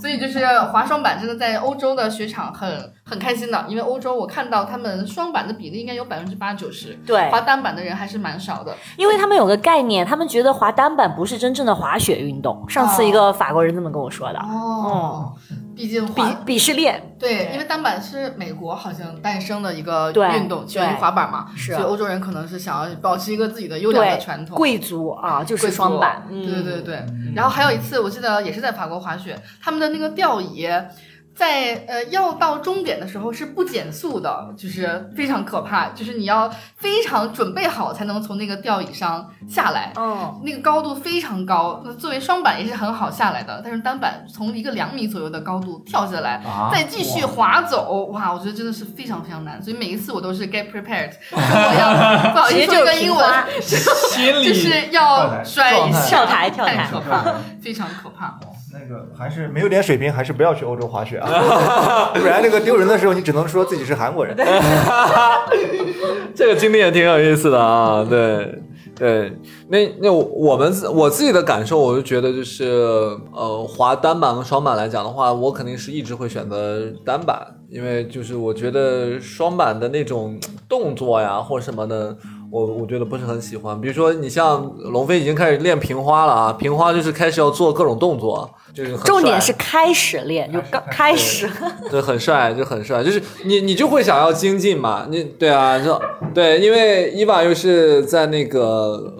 所以就是滑双板真的在欧洲的雪场很很开心的，因为欧洲我看到他们双板的比例应该有百分之八九十，对滑单板的人还是蛮少的。因为他们有个概念，他们觉得滑单板不是真正的滑雪运动。上次一个法国人这么跟我说的，哦，毕竟鄙滑鄙视链。对，因为单板是美国好像诞生的一个运动，起源于滑板嘛，是所以欧洲人可能是想要保持一个自己的优良的传，统。贵族啊，就是双板。嗯，对对对。然后还有一次，我记得也是在法国滑雪，他们的那个吊椅。在呃要到终点的时候是不减速的，就是非常可怕，就是你要非常准备好才能从那个吊椅上下来，嗯，那个高度非常高。那作为双板也是很好下来的，但是单板从一个两米左右的高度跳下来，啊。再继续滑走，哇，我觉得真的是非常非常难。所以每一次我都是 get prepared，我要不好意思说一个英文，就是要摔一下，跳台跳台。太可怕了，非常可怕。那个还是没有点水平，还是不要去欧洲滑雪啊，不然那个丢人的时候，你只能说自己是韩国人。这个经历也挺有意思的啊，对对，那那我我们自我自己的感受，我就觉得就是呃，滑单板和双板来讲的话，我肯定是一直会选择单板，因为就是我觉得双板的那种动作呀或什么的。我我觉得不是很喜欢，比如说你像龙飞已经开始练平花了啊，平花就是开始要做各种动作，就是很帅。重点是开始练，就刚开始。对，很帅，就很帅，就是你你就会想要精进嘛，你对啊，就对，因为伊娃又是在那个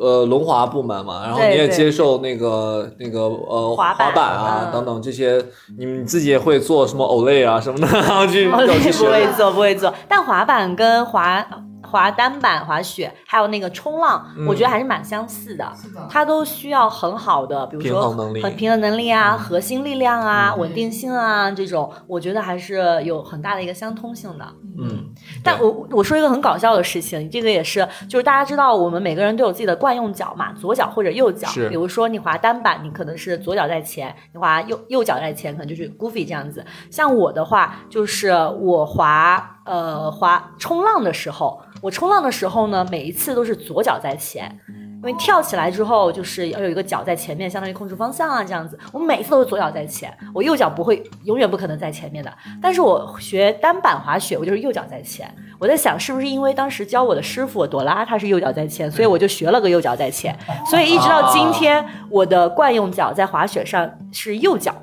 呃轮滑部门嘛，然后你也接受那个那个呃滑板板啊、嗯。等等这些，你们自己也会做什么 Olay 啊什么的，然后去我不会做，不会做。但滑板跟滑滑单板、滑雪，还有那个冲浪，我觉得还是蛮相似的。是的，它都需要很好的，比如说平衡能力很平衡能力啊、核心力量啊、稳定性啊这种，我觉得还是有很大的一个相通性的。嗯，但我我说一个很搞笑的事情，这个也是，就是大家知道我们每个人都有自己的惯用脚嘛，左脚或者右脚。是比如说你滑单板，你可能是左脚在前；你滑右右脚在前，可能就是 goofy 这样子。像我的话，就是我滑呃滑冲浪的时候，我冲浪的时候呢，每一次都是左脚在前。因为跳起来之后，就是要有一个脚在前面，相当于控制方向啊，这样子。我每次都是左脚在前，我右脚不会，永远不可能在前面的。但是我学单板滑雪，我就是右脚在前。我在想，是不是因为当时教我的师傅朵拉她是右脚在前，所以我就学了个右脚在前，所以一直到今天，我的惯用脚在滑雪上是右脚。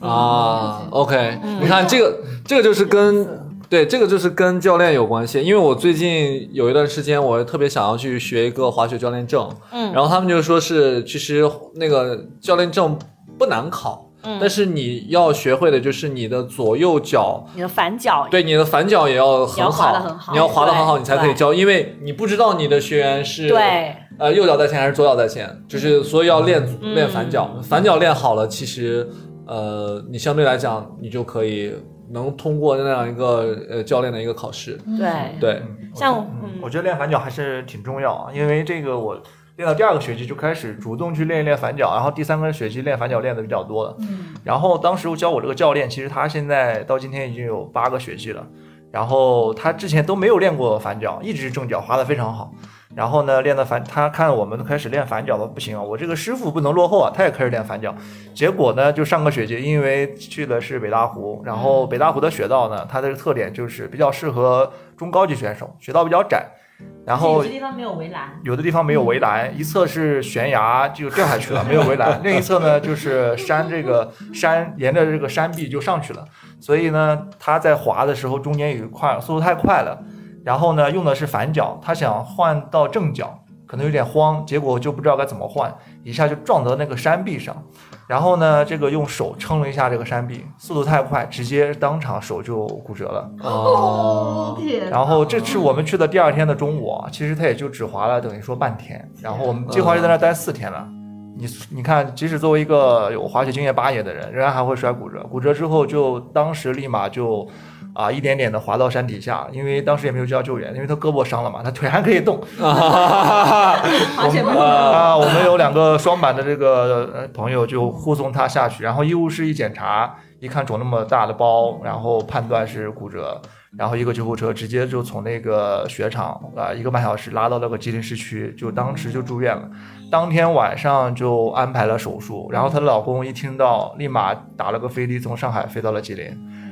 啊，OK，你看这个，这个就是跟对这个就是跟教练有关系，因为我最近有一段时间，我特别想要去学一个滑雪教练证，嗯。然后他们就说是其实那个教练证不难考。嗯。但是你要学会的就是你的左右脚，你的反脚，对你的反脚也要很你要滑好，得很好。你要滑的很好，你才可以教，因为你不知道你的学员是对呃，右脚在前还是左脚在前，就是所以要练、嗯练反脚，反脚练好了，其实呃，你相对来讲，你就可以能通过那样一个呃教练的一个考试。对，对，像嗯我觉得练反脚还是挺重要啊，因为这个我练到第二个学期就开始主动去练一练反脚，然后第三个学期练反脚练的比较多了。嗯，然后当时我教我这个教练，其实他现在到今天已经有八个学期了，然后他之前都没有练过反脚，一直是正脚，滑的非常好。然后呢，练的反，他看我们开始练反脚了，不行啊，我这个师傅不能落后啊，他也开始练反脚。结果呢，就上个学期，因为去的是北大湖，然后北大湖的雪道呢，它的特点就是比较适合中高级选手，雪道比较窄，然后有的地方没有围栏，有的地方没有围栏，一侧是悬崖就掉下去了，没有围栏；另一侧呢就是山，这个山沿着这个山壁就上去了。所以呢，他在滑的时候中间有一块速度太快了，然后呢用的是反脚，他想换到正脚，可能有点慌，结果就不知道该怎么换，一下就撞到那个山壁上，然后呢这个用手撑了一下这个山壁，速度太快，直接当场手就骨折了。哦，然后这是我们去的第二天的中午啊，其实他也就只滑了等于说半天，然后我们计划就在那待四天了。你你看，即使作为一个有滑雪经验八年的人，仍然还会摔骨折。骨折之后就当时立马就啊一点点的滑到山底下，因为当时也没有叫救援，因为他胳膊伤了嘛，他腿还可以动。啊，我们有两个双板的这个呃朋友就护送他下去，然后医务室一检查，一看肿那么大的包，然后判断是骨折，然后一个救护车直接就从那个雪场啊、一个半小时拉到那个吉林市区，就当时就住院了。当天晚上就安排了手术，然后她的老公一听到，立马打了个飞的从上海飞到了吉林，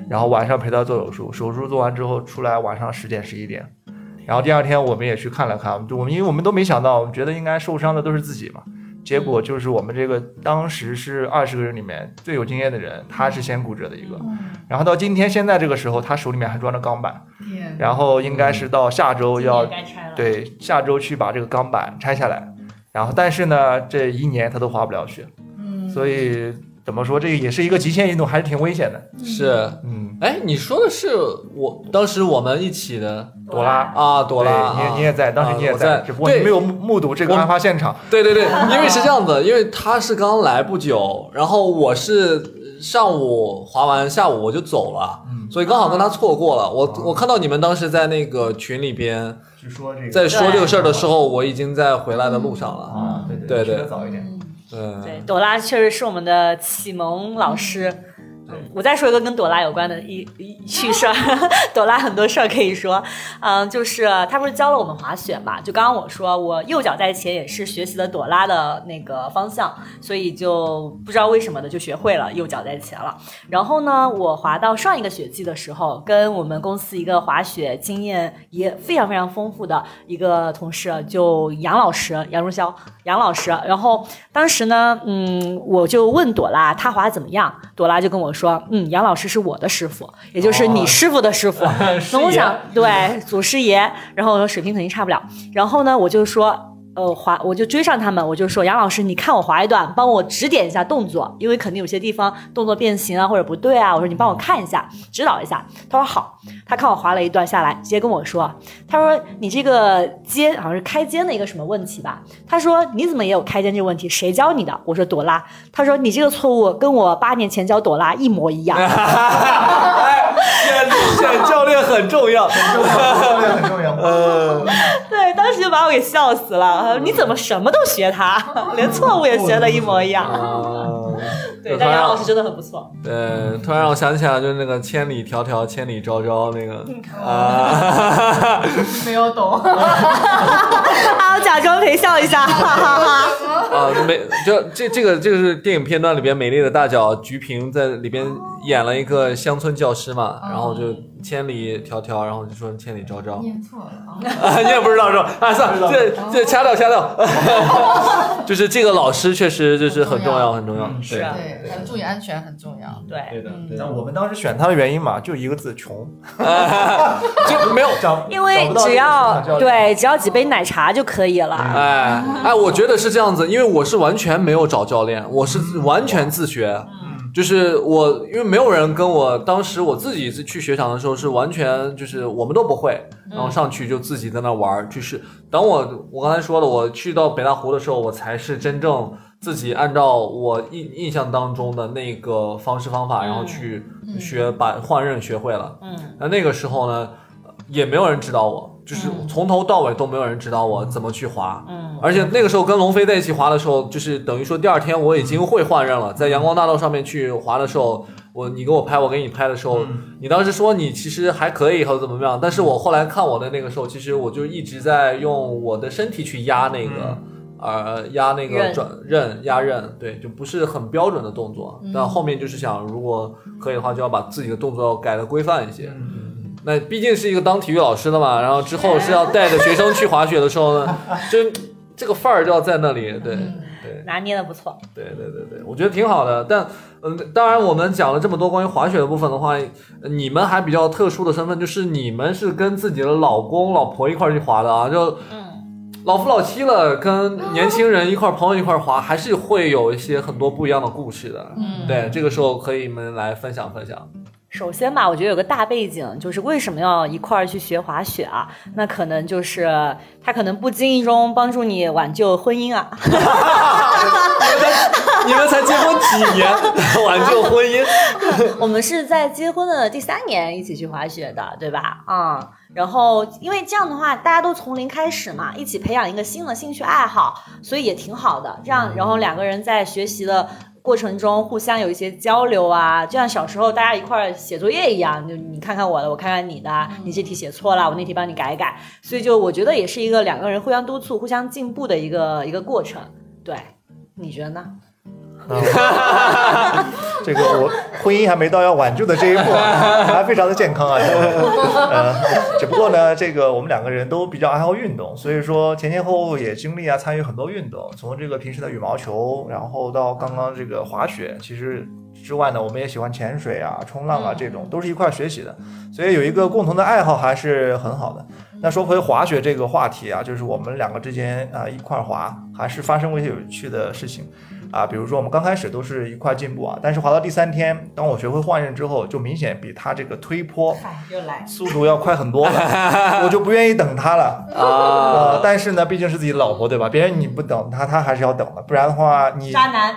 然后晚上陪他做手术，手术做完之后出来晚上十点十一点。然后第二天我们也去看了看，就我们因为我们都没想到，我们觉得应该受伤的都是自己嘛，结果就是我们这个当时是二十个人里面最有经验的人，他是先骨折的一个，然后到今天现在这个时候，他手里面还装着钢板，然后应该是到下周要。对下周去把这个钢板拆下来，然后但是呢这一年他都滑不了雪，嗯，所以怎么说这个也是一个极限运动，还是挺危险的，是，嗯，哎，你说的是我当时我们一起的朵拉。啊，朵拉，你也你也在，当时你也在只不过你对没有目目睹这个我案发现场。对对对，因为是这样子，因为他是刚来不久，然后我是上午滑完，下午我就走了，嗯所以刚好跟他错过了。我我看到你们当时在那个群里边据说这个在说这个事儿的时候，我已经在回来的路上了。啊，对对对早一点。对对，朵拉确实是我们的启蒙老师。嗯，我再说一个跟朵拉有关的一一趣事儿，朵拉很多事儿可以说，嗯，就是她不是教了我们滑雪嘛？就刚刚我说我右脚在前也是学习了朵拉的那个方向，所以就不知道为什么的就学会了右脚在前了。然后呢，我滑到上一个雪季的时候，跟我们公司一个滑雪经验也非常非常丰富的一个同事，就杨老师杨如霄杨老师。然后当时呢，嗯，我就问朵拉她滑怎么样，朵拉就跟我说，嗯，杨老师是我的师傅，也就是你师傅的师傅。那我想，对，祖师爷。然后水平肯定差不了。然后呢，我就说。呃，滑我就追上他们，我就说杨老师，你看我滑一段，帮我指点一下动作，因为肯定有些地方动作变形啊或者不对啊。我说你帮我看一下，指导一下。他说好，他看我滑了一段下来，直接跟我说，他说你这个肩好像是开肩的一个什么问题吧？他说你怎么也有开肩这个问题？谁教你的？我说朵拉。他说你这个错误跟我八年前教朵拉一模一样。哎，选选教练很重要。很重要，很重要。呃，对，当时就把我给笑死了。你怎么什么都学他，连错误也学的一模一样？呃对，但杨老师真的很不错。对，突然让我想起来，就是那个千里迢迢，千里昭昭那个啊，没有懂，啊，我假装陪笑一下，哈哈哈。啊，美就这这个这个是电影片段里边《美丽的大脚》，菊萍在里边演了一个乡村教师嘛，然后就千里迢迢，然后就说千里昭昭，念错了啊，啊，你也不知道是吧？啊，算了，这这掐掉掐掉，就是这个老师确实就是很重要很重要，是啊对，注意安全很重要。对，对的那我们当时选他的原因嘛，就一个字穷，就没有找因为只要对只要几杯奶茶就可以了。哎哎，我觉得是这样子，因为我是完全没有找教练，我是完全自学。就是我，因为没有人跟我，当时我自己是去雪场的时候是完全就是我们都不会，然后上去就自己在那玩儿。就是等我我刚才说的，我去到北大湖的时候，我才是真正自己按照我印印象当中的那个方式方法，然后去学把换刃学会了。嗯，那那个时候呢，也没有人指导我，就是从头到尾都没有人指导我怎么去滑。嗯而且那个时候跟龙飞在一起滑的时候，就是等于说第二天我已经会换刃了。在阳光大道上面去滑的时候，我你给我拍，我给你拍的时候，你当时说你其实还可以和怎么样，但是我后来看我的那个时候，其实我就一直在用我的身体去压那个。呃，压那个转刃压刃，对，就不是很标准的动作。但后面就是想，如果可以的话，就要把自己的动作要改的规范一些。那毕竟是一个当体育老师的嘛，然后之后是要带着学生去滑雪的时候呢，就这个范儿就要在那里，对对。拿捏的不错。对对对对，我觉得挺好的。但嗯，当然我们讲了这么多关于滑雪的部分的话，呃你们还比较特殊的身份，就是你们是跟自己的老公老婆一块儿去滑的啊，就老夫老妻了，跟年轻人一块儿朋友一块儿滑，还是会有一些很多不一样的故事的。嗯，对，这个时候可以你们来分享分享。首先吧，我觉得有个大背景，就是为什么要一块儿去学滑雪啊？那可能就是他可能不经意中帮助你挽救婚姻啊。你们才结婚几年，挽救婚姻？我们是在结婚的第三年一起去滑雪的，对吧？嗯，然后因为这样的话，大家都从零开始嘛，一起培养一个新的兴趣爱好，所以也挺好的。这样，然后两个人在学习的过程中互相有一些交流啊，就像小时候大家一块儿写作业一样，就你看看我的，我看看你的，你这题写错了，我那题帮你改一改。所以就我觉得也是一个两个人互相督促、互相进步的一个一个过程。对，你觉得呢？这个我婚姻还没到要挽救的这一步啊，还非常的健康啊。呃，只不过呢，这个我们两个人都比较爱好运动，所以说前前后后也经历啊参与很多运动，从这个平时的羽毛球，然后到刚刚这个滑雪，其实之外呢，我们也喜欢潜水啊、冲浪啊这种，都是一块儿学习的，所以有一个共同的爱好还是很好的。那说回滑雪这个话题啊，就是我们两个之间啊一块儿滑，还是发生过一些有趣的事情。啊，比如说我们刚开始都是一块进步啊，但是滑到第三天，当我学会换刃之后，就明显比他这个推坡。速度要快很多了，我就不愿意等他了 啊、呃但是呢，毕竟是自己的老婆，对吧？别人你不等他，他还是要等的，不然的话你渣男，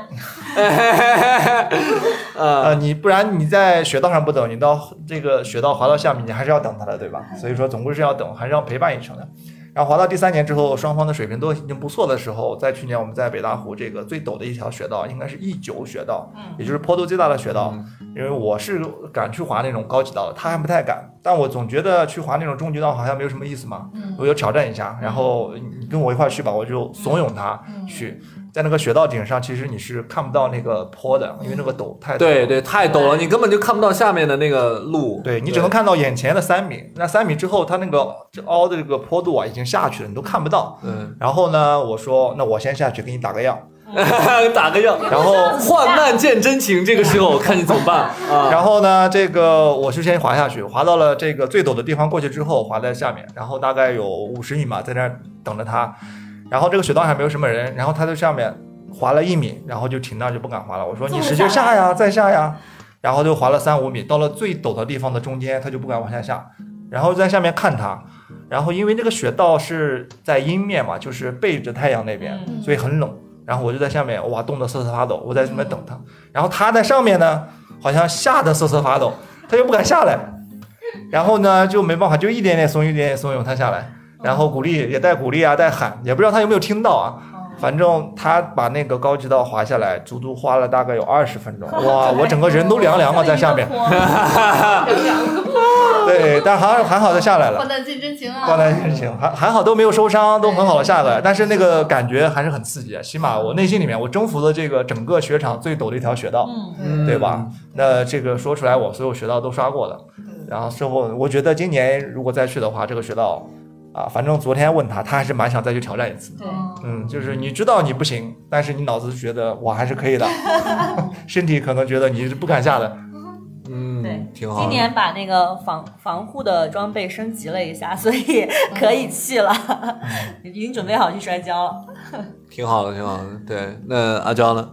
呃你不然你在雪道上不等，你到这个雪道滑到下面，你还是要等他的，对吧？所以说总归是要等，还是要陪伴一程的。然后滑到第三年之后，双方的水平都已经不错的时候，在去年我们在北大湖这个最陡的一条雪道，应该是 E 九雪道，也就是坡度最大的雪道。因为我是敢去滑那种高级道的，他还不太敢。但我总觉得去滑那种中级道好像没有什么意思嘛，我就挑战一下。然后你跟我一块去吧，我就怂恿他去。在那个雪道顶上，其实你是看不到那个坡的，因为那个陡太对对，太陡了，你根本就看不到下面的那个路。对你只能看到眼前的三米，那三米之后，它那个这凹的这个坡度啊，已经下去了，你都看不到。嗯，然后呢，我说那我先下去给你打个样，打个样，然后患难见真情，这个时候看你怎么办 啊？然后呢，这个我是先滑下去，滑到了这个最陡的地方过去之后，滑在下面，然后大概有五十米嘛，在那儿等着他。然后这个雪道还没有什么人，然后他在上面滑了一米，然后就停那儿就不敢滑了。我说你使劲下呀，再下呀，然后就滑了三五米，到了最陡的地方的中间，他就不敢往下下，然后在下面看他。然后因为那个雪道是在阴面嘛，就是背着太阳那边，所以很冷。然后我就在下面，哇，冻得瑟瑟发抖。我在这边等他，然后他在上面呢，好像吓得瑟瑟发抖，他又不敢下来。然后呢，就没办法，就一点点怂，一点点怂恿他下来，然后鼓励也带鼓励啊，带喊，也不知道他有没有听到啊。反正他把那个高级道滑下来，足足花了大概有二十分钟，哇，我整个人都凉凉了在下面。对，但还还好他下来了患。难见真情啊！患难见真情，还还好都没有受伤，都很好的下来。但是那个感觉还是很刺激啊，起码我内心里面我征服了这个整个雪场最陡的一条雪道，嗯对吧？那这个说出来，我所有雪道都刷过的。然后之后，我觉得今年如果再去的话，这个雪道啊，反正昨天问他，他还是蛮想再去挑战一次。对，嗯，就是你知道你不行，但是你脑子觉得我还是可以的，身体可能觉得你是不敢下的。嗯，对，挺好。今年把那个防防护的装备升级了一下，所以可以去了，已经准备好去摔跤了。挺好的，挺好的。对，那阿娇呢？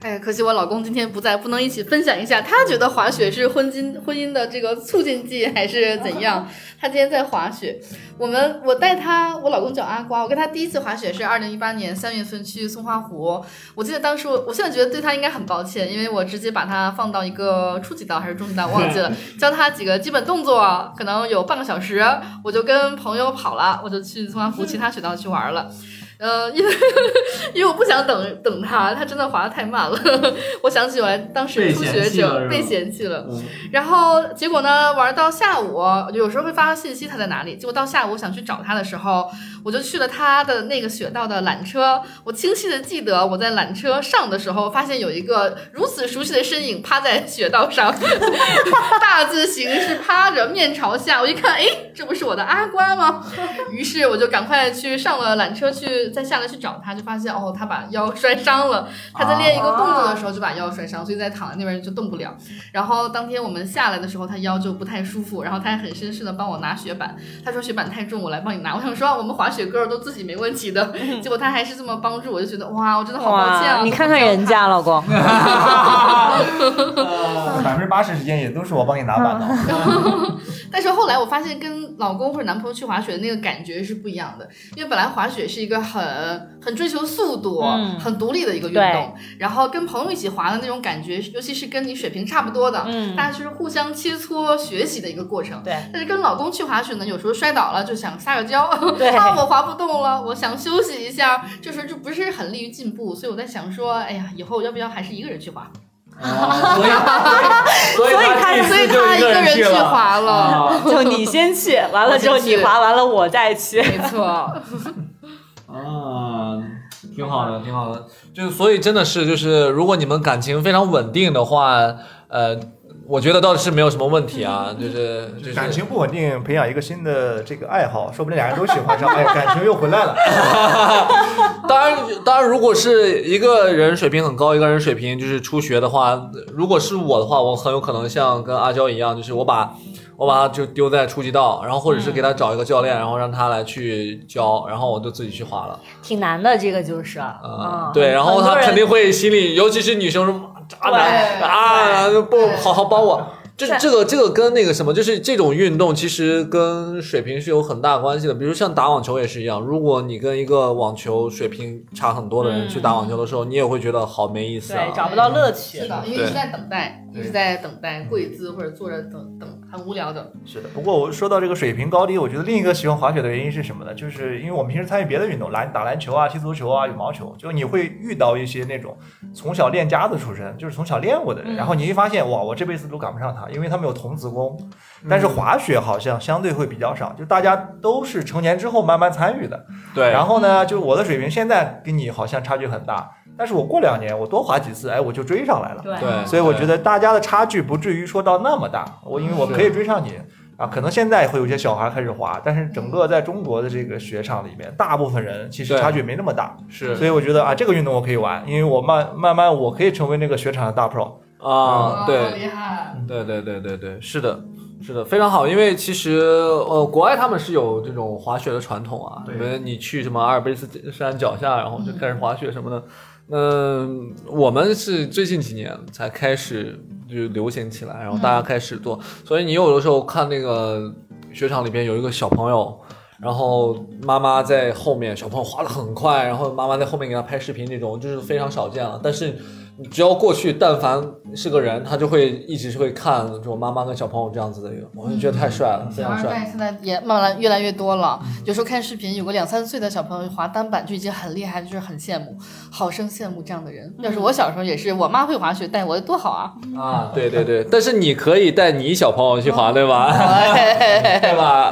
哎，可惜我老公今天不在，不能一起分享一下。他觉得滑雪是婚姻婚姻的这个促进剂还是怎样？他今天在滑雪，我们我带他，我老公叫阿瓜，我跟他第一次滑雪是二零一八年三月份去松花湖。我记得当时我，我现在觉得对他应该很抱歉，因为我直接把他放到一个初级道还是中级道忘记了，教他几个基本动作，可能有半个小时，我就跟朋友跑了，我就去松花湖其他雪道去玩了。呃，因为因为我不想等等他，他真的滑得太慢了。我想起我当时初学者被嫌弃了，然后结果呢，玩到下午，有时候会发个信息他在哪里。结果到下午我想去找他的时候，我就去了他的那个雪道的缆车。我清晰的记得我在缆车上的时候，发现有一个如此熟悉的身影趴在雪道上，大字形是趴着面朝下。我一看，哎，这不是我的阿瓜吗？于是我就赶快去上了缆车去，再下来去找他，就发现哦，他把腰摔伤了。他在练一个动作的时候就把腰摔伤，所以在躺在那边就动不了。然后当天我们下来的时候，他腰就不太舒服，然后他还很绅士的帮我拿雪板。他说雪板太重，我来帮你拿。我想说我们滑雪哥都自己没问题的，结果他还是这么帮助，我就觉得哇，我真的好抱歉啊！你看看人家老公，百分之八十时间也都是我帮你拿板的。但是后来我发现跟老公或者男朋友去滑雪的那个感觉是不一样的，因为本来滑雪是一个很很追求速度、很独立的一个运动，然后跟朋友一起滑的那种感觉，尤其是跟你水平差不多的，嗯，大家就是互相切磋学习的一个过程。对，但是跟老公去滑雪呢，有时候摔倒了就想撒个娇，啊我滑不动了，我想休息一下，这时候就不是很利于进步，所以我在想说，哎呀，以后要不要还是一个人去滑？啊，所以所以他所以他一个人去滑了，就你先去，完了之后你滑完了我再去，没错。啊，挺好的，挺好的。就所以真的是，就是如果你们感情非常稳定的话，呃。我觉得倒是没有什么问题啊，就是就是感情不稳定，培养一个新的这个爱好，说不定俩人都喜欢上，哎，感情又回来了。当然，当然，如果是一个人水平很高，一个人水平就是初学的话，如果是我的话，我很有可能像跟阿娇一样，就是我把我把他就丢在初级道，然后或者是给他找一个教练，然后让他来去教，然后我就自己去滑了。挺难的，这个就是，嗯，对，然后他肯定会心里，尤其是女生说。渣男啊！不好好帮我，就是这个这个跟那个什么，就是这种运动其实跟水平是有很大关系的。比如像打网球也是一样，如果你跟一个网球水平差很多的人去打网球的时候，你也会觉得好没意思啊，对，找不到乐趣。是的，因为一直在等待，一直在等待跪姿或者坐着等等。很无聊的，是的。不过我说到这个水平高低，我觉得另一个喜欢滑雪的原因是什么呢？就是因为我们平时参与别的运动，篮打篮球啊、踢足球啊、羽毛球，就你会遇到一些那种从小练家子出身，就是从小练过的人，然后你一发现哇，我这辈子都赶不上他，因为他们有童子功。但是滑雪好像相对会比较少，就大家都是成年之后慢慢参与的。对。然后呢，就我的水平现在跟你好像差距很大。但是我过两年，我多滑几次，哎，我就追上来了。对，所以我觉得大家的差距不至于说到那么大。我因为我可以追上你啊，可能现在会有些小孩开始滑，但是整个在中国的这个雪场里面，大部分人其实差距没那么大。是，所以我觉得啊，这个运动我可以玩，因为我慢慢慢我可以成为那个雪场的大 pro 啊。对，厉害。对对对对对，是的。是的，非常好，因为其实呃，国外他们是有这种滑雪的传统啊，因为你去什么阿尔卑斯山脚下，然后就开始滑雪什么的。嗯，我们是最近几年才开始就流行起来，然后大家开始做。所以你有的时候看那个雪场里边有一个小朋友，然后妈妈在后面，小朋友滑得很快，然后妈妈在后面给他拍视频，这种就是非常少见了。但是。你只要过去，但凡是个人，他就会一直是会看这种妈妈跟小朋友这样子的一个，我就觉得太帅了，非常帅。现在也慢慢越来越多了，有时候看视频，有个两三岁的小朋友滑单板就已经很厉害，就是很羡慕，好生羡慕这样的人。要是我小时候也是，我妈会滑雪带我多好啊！啊，对对对，但是你可以带你小朋友去滑，对吧？对 吧？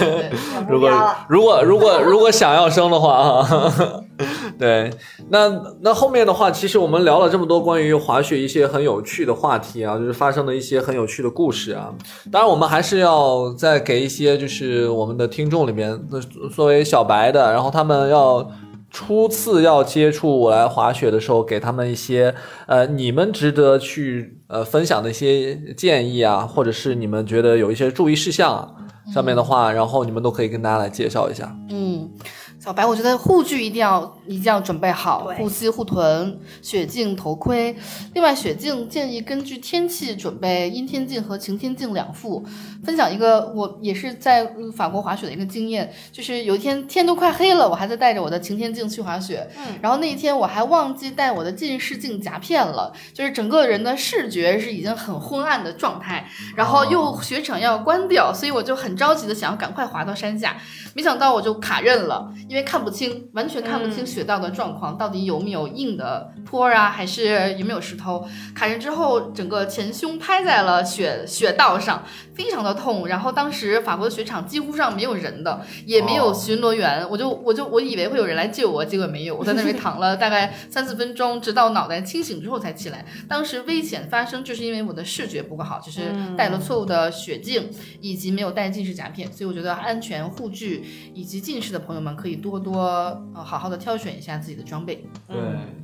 如果如果如果如果想要生的话啊。对，那那后面的话，其实我们聊了这么多关于滑雪一些很有趣的话题啊，就是发生的一些很有趣的故事啊。当然，我们还是要再给一些就是我们的听众里面，那作为小白的，然后他们要初次要接触我来滑雪的时候，给他们一些呃你们值得去呃分享的一些建议啊，或者是你们觉得有一些注意事项啊，上面的话，然后你们都可以跟大家来介绍一下。嗯。小白，我觉得护具一定要一定要准备好，护膝、护臀、雪镜、头盔。另外，雪镜建议根据天气准备阴天镜和晴天镜两副。分享一个我也是在法国滑雪的一个经验，就是有一天天都快黑了，我还在带着我的晴天镜去滑雪。嗯，然后那一天我还忘记带我的近视镜夹片了，就是整个人的视觉是已经很昏暗的状态，然后又雪场要关掉，所以我就很着急的想要赶快滑到山下，没想到我就卡刃了。因为看不清，完全看不清雪道的状况，到底有没有硬的坡啊，还是有没有石头。卡人之后，整个前胸拍在了雪雪道上，非常的痛。然后当时法国的雪场几乎上没有人的，也没有巡逻员，我就我就我以为会有人来救我，结果没有。我在那边躺了大概三四分钟，直到脑袋清醒之后才起来。当时危险发生就是因为我的视觉不够好，就是戴了错误的雪镜，以及没有戴近视夹片。所以我觉得安全护具以及近视的朋友们可以多多呃好好的挑选一下自己的装备。对，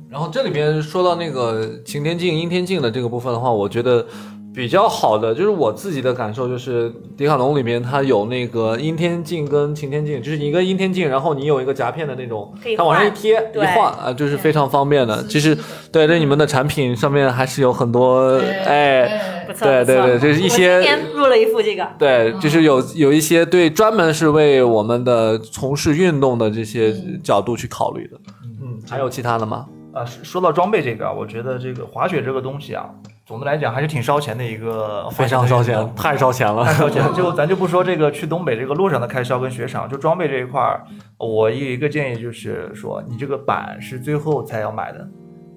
然后这里面说到那个晴天镜、阴天镜的这个部分的话，我觉得比较好的就是我自己的感受，就是迪卡侬里面它有那个阴天镜跟晴天镜，就是一个阴天镜，然后你有一个夹片的那种可以，它往上一贴一对换啊，就是非常方便的。其实对对你们的产品上面还是有很多哎。不错，对对对就是一些我今年入了一副这个，对，就是有有一些对专门是为我们的从事运动的这些角度去考虑的。嗯，还有其他的吗？啊，说说到装备这个啊，我觉得这个滑雪这个东西啊，总的来讲还是挺烧钱的一个，非常烧钱，太烧钱了。太烧钱了。就咱就不说这个去东北这个路上的开销跟雪场，就装备这一块儿，我有一个建议就是说，你这个板是最后才要买的，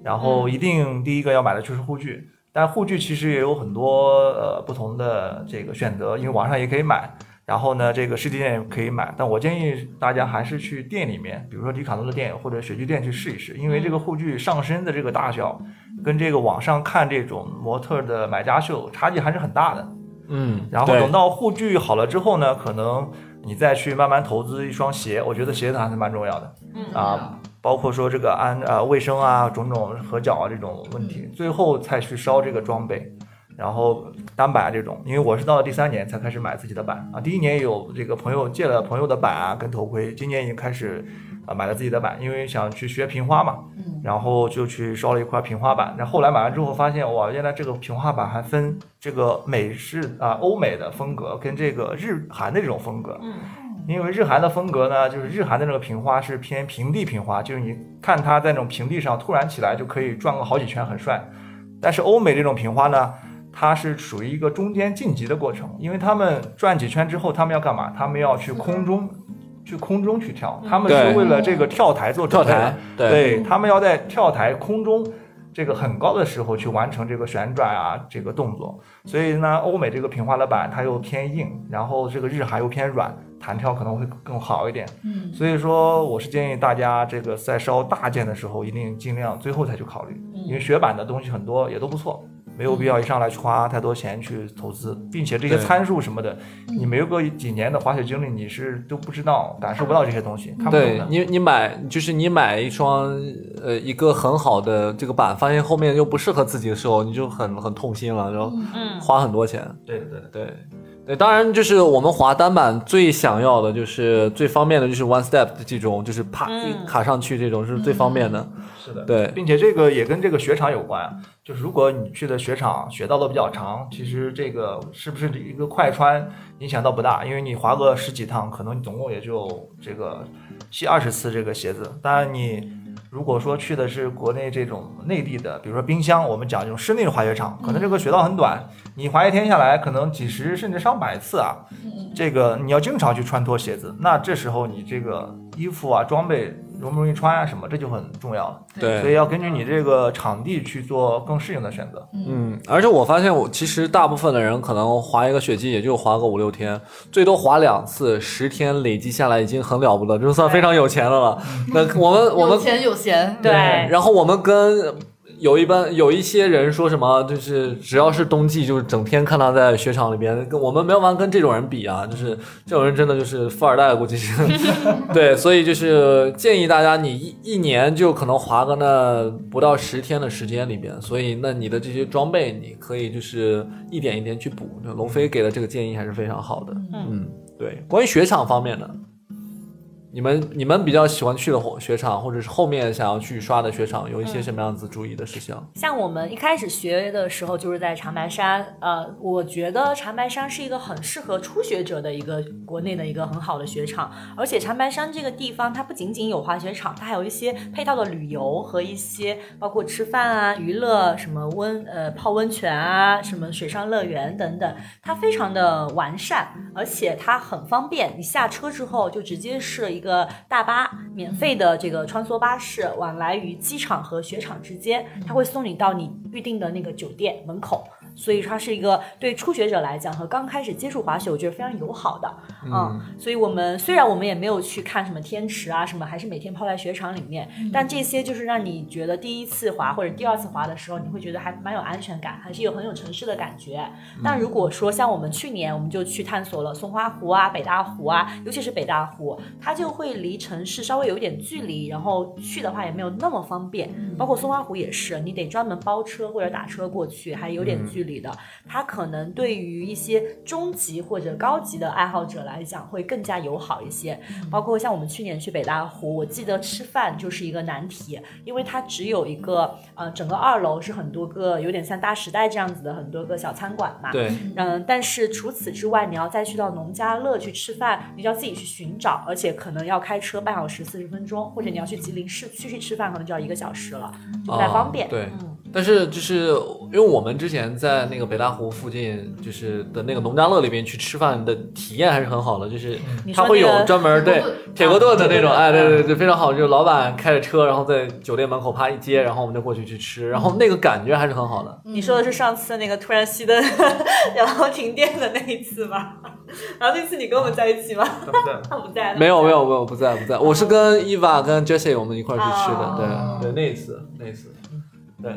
然后一定第一个要买的就是护具。但护具其实也有很多呃不同的这个选择，因为网上也可以买，然后呢这个实体店也可以买。但我建议大家还是去店里面，比如说迪卡侬的店或者雪具店去试一试，因为这个护具上身的这个大小，跟这个网上看这种模特的买家秀差距还是很大的。嗯，然后等到护具好了之后呢，可能你再去慢慢投资一双鞋，我觉得鞋子还是蛮重要的。嗯啊，包括说这个安呃卫生啊，种种合脚啊这种问题，最后才去烧这个装备。然后单板这种，因为我是到了第三年才开始买自己的板啊，第一年有这个朋友借了朋友的板啊跟头盔，今年已经开始啊买了自己的板，因为想去学平花嘛，嗯，然后就去烧了一块平花板。那后后来买完之后发现，哇，原来这个平花板还分这个美式啊、欧美的风格跟这个日韩的这种风格。嗯，因为日韩的风格呢，就是日韩的那个平花是偏平地平花，就是你看它在那种平地上突然起来就可以转个好几圈，很帅。但是欧美这种平花呢，它是属于一个中间晋级的过程，因为他们转几圈之后，他们要干嘛？他们要去空中，去空中去跳，他们是为了这个跳台做准备的台，对对他们要在跳台空中这个很高的时候去完成这个旋转啊这个动作。所以呢，欧美这个平滑的板它又偏硬，然后这个日韩又偏软，弹跳可能会更好一点。嗯，所以说，我是建议大家这个在烧大件的时候，一定尽量最后才去考虑，因为雪板的东西很多也都不错。没有必要一上来去花太多钱去投资，并且这些参数什么的，你没有个几年的滑雪经历，你是都不知道、感受不到这些东西，看不懂的。对你，你买就是你买一双呃一个很好的这个板，发现后面又不适合自己的时候，你就很很痛心了，然后嗯花很多钱。对的对，对，对，当然就是我们滑单板最想要的就是最方便的就是 one step 的这种，就是啪卡上去这种是最方便的。是的，对。并且这个也跟这个雪场有关，就是如果你去的雪场雪道都比较长，其实这个是不是一个快穿影响倒不大，因为你滑个十几趟，可能你总共也就这个吸二十次这个鞋子。当然你如果说去的是国内这种内地的，比如说冰箱，我们讲这种室内的滑雪场，可能这个雪道很短，你滑一天下来可能几十甚至上百次啊，这个你要经常去穿脱鞋子，那这时候你这个衣服啊装备容不容易穿啊什么，这就很重要了。对所以，要根据你这个场地去做更适应的选择。嗯，而且我发现我其实大部分的人可能滑一个雪季也就滑个五六天，最多滑两次，十天累积下来已经很了不得，就算非常有钱的了。那我们我们有钱有闲，对然后我们跟有一般有一些人说什么，就是只要是冬季，就是整天看他在雪场里边，跟我们没有办法跟这种人比啊，就是这种人真的就是富二代，估计是。对，所以就是建议大家，你一一年就可能滑个那不到十天的时间里边，所以那你的这些装备，你可以就是一点一点去补。就龙飞给的这个建议还是非常好的。嗯，对。关于雪场方面的，你们你们比较喜欢去的雪场，或者是后面想要去刷的雪场，有一些什么样子注意的事情？像我们一开始学的时候，就是在长白山。呃，我觉得长白山是一个很适合初学者的一个国内的一个很好的雪场。而且长白山这个地方，它不仅仅有滑雪场，它还有一些配套的旅游和一些包括吃饭啊、娱乐、什么温呃泡温泉啊、什么水上乐园等等，它非常的完善，而且它很方便。你下车之后就直接是一个大巴，免费的这个穿梭巴士，往来于机场和雪场之间，他会送你到你预定的那个酒店门口。所以它是一个对初学者来讲和刚开始接触滑雪，我觉得非常友好的，嗯，所以我们虽然我们也没有去看什么天池啊什么，还是每天泡在雪场里面，但这些就是让你觉得第一次滑或者第二次滑的时候，你会觉得还蛮有安全感，还是有很有城市的感觉。但如果说像我们去年我们就去探索了松花湖啊、北大湖啊，尤其是北大湖，它就会离城市稍微有一点距离，然后去的话也没有那么方便。包括松花湖也是，你得专门包车或者打车过去，还有点距离的。它可能对于一些中级或者高级的爱好者来讲会更加友好一些。包括像我们去年去北大湖，我记得吃饭就是一个难题，因为它只有一个呃，整个二楼是很多个有点像大时代这样子的很多个小餐馆嘛。对，嗯，但是除此之外，你要再去到农家乐去吃饭，你就要自己去寻找，而且可能要开车半小时四十分钟，或者你要去吉林市区去吃饭，可能就要一个小时了，就不太方便。啊对嗯，但是就是因为我们之前在那个北大湖附近，就是的那个农家乐里边去吃饭的体验还是很好的，就是你它会有专门对铁锅炖的那种，啊。哎，对对对对，非常好，就是老板开着车，然后在酒店门口啪一接，然后我们就过去去吃，然后那个感觉还是很好的。你说的是上次那个突然熄灯，然后停电的那一次吗？然后那次你跟我们在一起吗？他不在，没有没有没有不在不在，我是跟伊娃跟 Jessie 我们一块去吃的，哦。对。对那一次那一次，对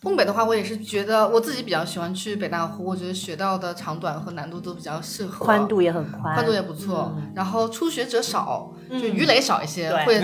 东北的话，我也是觉得我自己比较喜欢去北大湖，我觉得雪道的长短和难度都比较适合，宽度也很宽，宽度也不错，然后初学者少，就鱼雷少一些，对会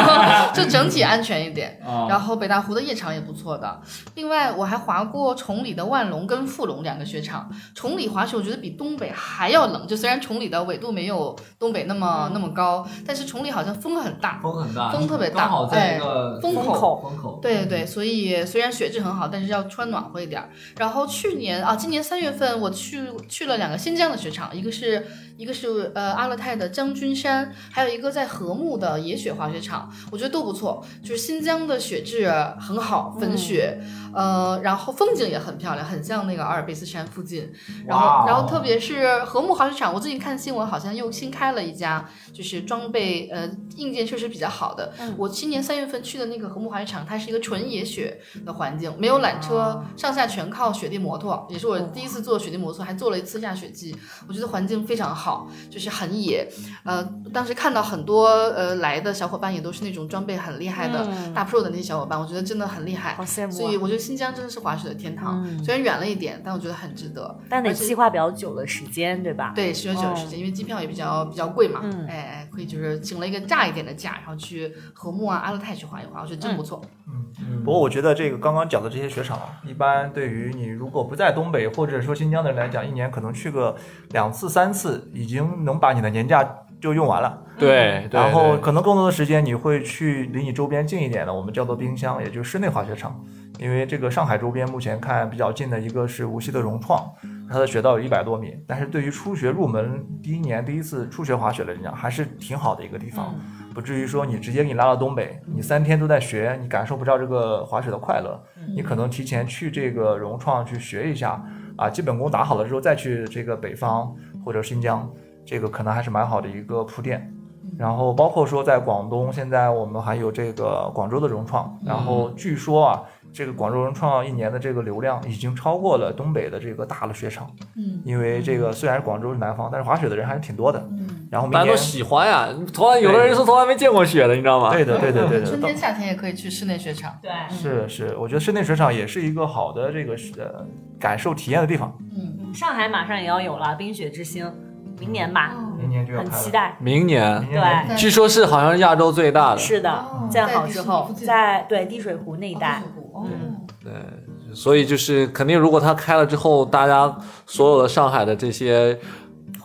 就整体安全一点。啊然后北大湖的夜场也不错的。另外，我还滑过崇礼的万隆跟富隆两个雪场。崇礼滑雪我觉得比东北还要冷，就虽然崇礼的纬度没有东北那么、那么高，但是崇礼好像风很大。风很大，风特别大刚好在一个风风口风口，对对对，所以虽然雪质很好，但是要穿暖和一点儿。然后去年啊，今年三月份我去去了两个新疆的雪场，一个是一个是呃阿勒泰的将军山，还有一个在禾木的野雪滑雪场，我觉得都不错。就是新疆的雪质很好，粉雪，呃，然后风景也很漂亮，很像那个阿尔卑斯山附近。然后然后特别是禾木滑雪场，我最近看新闻好像又新开了一家，就是装备呃硬件设施比较好的。我今年三月份去的那个禾木滑雪场，它是一个纯野雪的环境，没有缆车，上下全靠雪地摩托，也是我第一次坐雪地摩托，还坐了一次下雪机。我觉得环境非常好，就是很野。呃，当时看到很多呃来的小伙伴也都是那种装备很厉害的、嗯大 pro 的那些小伙伴，我觉得真的很厉害。好羡慕啊所以我觉得新疆真的是滑雪的天堂，虽然远了一点，但我觉得很值得。但得计划比较久的时间，对吧？对，需要久的时间，因为机票也比较比较贵嘛。嗯哎哎，可以就是请了一个炸一点的假，然后去禾木啊、阿勒泰去滑一滑，我觉得真不错。嗯不过我觉得这个刚刚讲的这些雪场啊，一般对于你如果不在东北或者说新疆的人来讲，一年可能去个两次三次，已经能把你的年假就用完了。对，对然后可能更多的时间你会去离你周边近一点的，我们叫做冰箱，也就是室内滑雪场。因为这个上海周边目前看比较近的一个是无锡的融创，它的雪道有一百多米，但是对于初学入门第一年第一次初学滑雪的人讲，还是挺好的一个地方，不至于说你直接给你拉到东北，你三天都在学，你感受不到这个滑雪的快乐。你可能提前去这个融创去学一下啊，基本功打好了之后再去这个北方或者新疆，这个可能还是蛮好的一个铺垫。然后包括说在广东，现在我们还有这个广州的融创，然后据说啊，这个广州融创一年的这个流量已经超过了东北的这个大的雪场。嗯，因为这个虽然广州是南方，但是滑雪的人还是挺多的。嗯，然后大家都喜欢呀，从来有的人是从来没见过雪的，你知道吗？对的对的对的，春天、夏天也可以去室内雪场。对，是是，我觉得室内雪场也是一个好的这个呃感受体验的地方。嗯，嗯上海马上也要有了冰雪之星，明年吧，明年就要很，期待。明年对据说是好像是亚洲最大的，是的哦，建好之后在对滴水湖那一带，哦，对，所以就是肯定，如果它开了之后，大家所有的上海的这些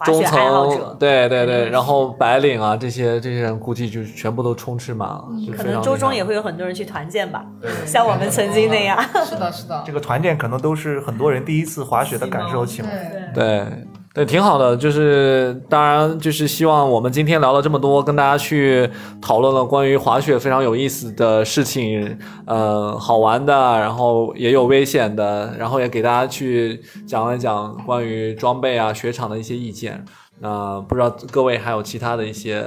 中层，，对对对，然后白领啊这些这些人估计就全部都充斥满了，可能周中也会有很多人去团建吧，像我们曾经那样。是的，是的这，个团建可能都是很多人第一次滑雪的感受请来。对，对，挺好的。就是当然，就是希望我们今天聊了这么多，跟大家去讨论了关于滑雪非常有意思的事情，呃，好玩的，然后也有危险的，然后也给大家去讲了讲关于装备啊、雪场的一些意见。那不知道各位还有其他的一些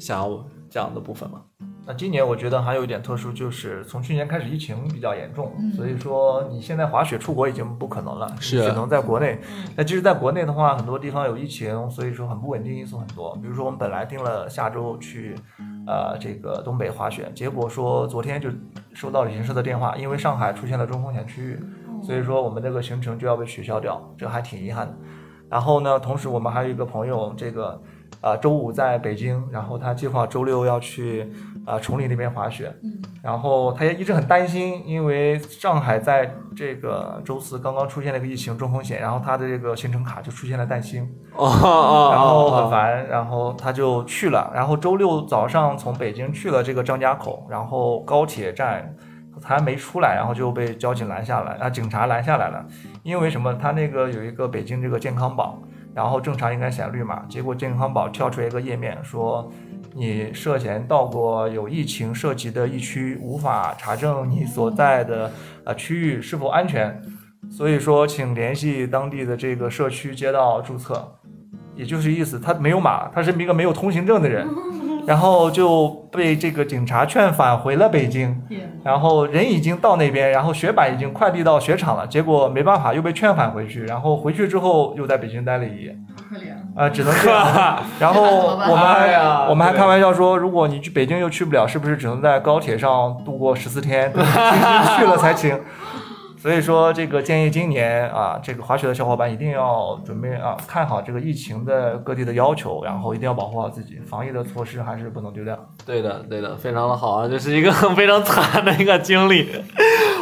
想要讲的部分吗？那今年我觉得还有一点特殊，就是从去年开始疫情比较严重，所以说你现在滑雪出国已经不可能了，只能在国内。那即使在国内的话，很多地方有疫情，所以说很不稳定因素很多。比如说我们本来定了下周去，呃，这个东北滑雪，结果说昨天就收到旅行社的电话，因为上海出现了中风险区域，所以说我们这个行程就要被取消掉，这还挺遗憾的。然后呢，同时我们还有一个朋友，这个啊、周五在北京，然后他计划周六要去啊、崇礼那边滑雪，然后他也一直很担心，因为上海在这个周四刚刚出现了一个疫情中风险，然后他的这个行程卡就出现了淡星，哦哦，然后很哦烦，然后他就去了，然后周六早上从北京去了这个张家口，然后高铁站还没出来，然后就被交警拦下来，啊，警察拦下来了，因为什么？他那个有一个北京这个健康宝，然后正常应该显绿码，结果健康宝跳出一个页面说。你涉嫌到过有疫情涉及的疫区，无法查证你所在的呃区域是否安全，所以说请联系当地的这个社区街道注册。也就是意思，他没有码，他是一个没有通行证的人，然后就被这个警察劝返回了北京，然后人已经到那边，然后雪板已经快递到雪场了，结果没办法又被劝返回去，然后回去之后又在北京待了一夜，可怜。啊、只能这样。然后我们还、哎我们还开玩笑说，如果你去北京又去不了，是不是只能在高铁上度过十四天？去了才行。所以说，这个建议今年啊，这个滑雪的小伙伴一定要准备啊，看好这个疫情的各地的要求，然后一定要保护好自己，防疫的措施还是不能丢掉。对的，对的，非常的好啊，这是一个 非常惨的一个经历。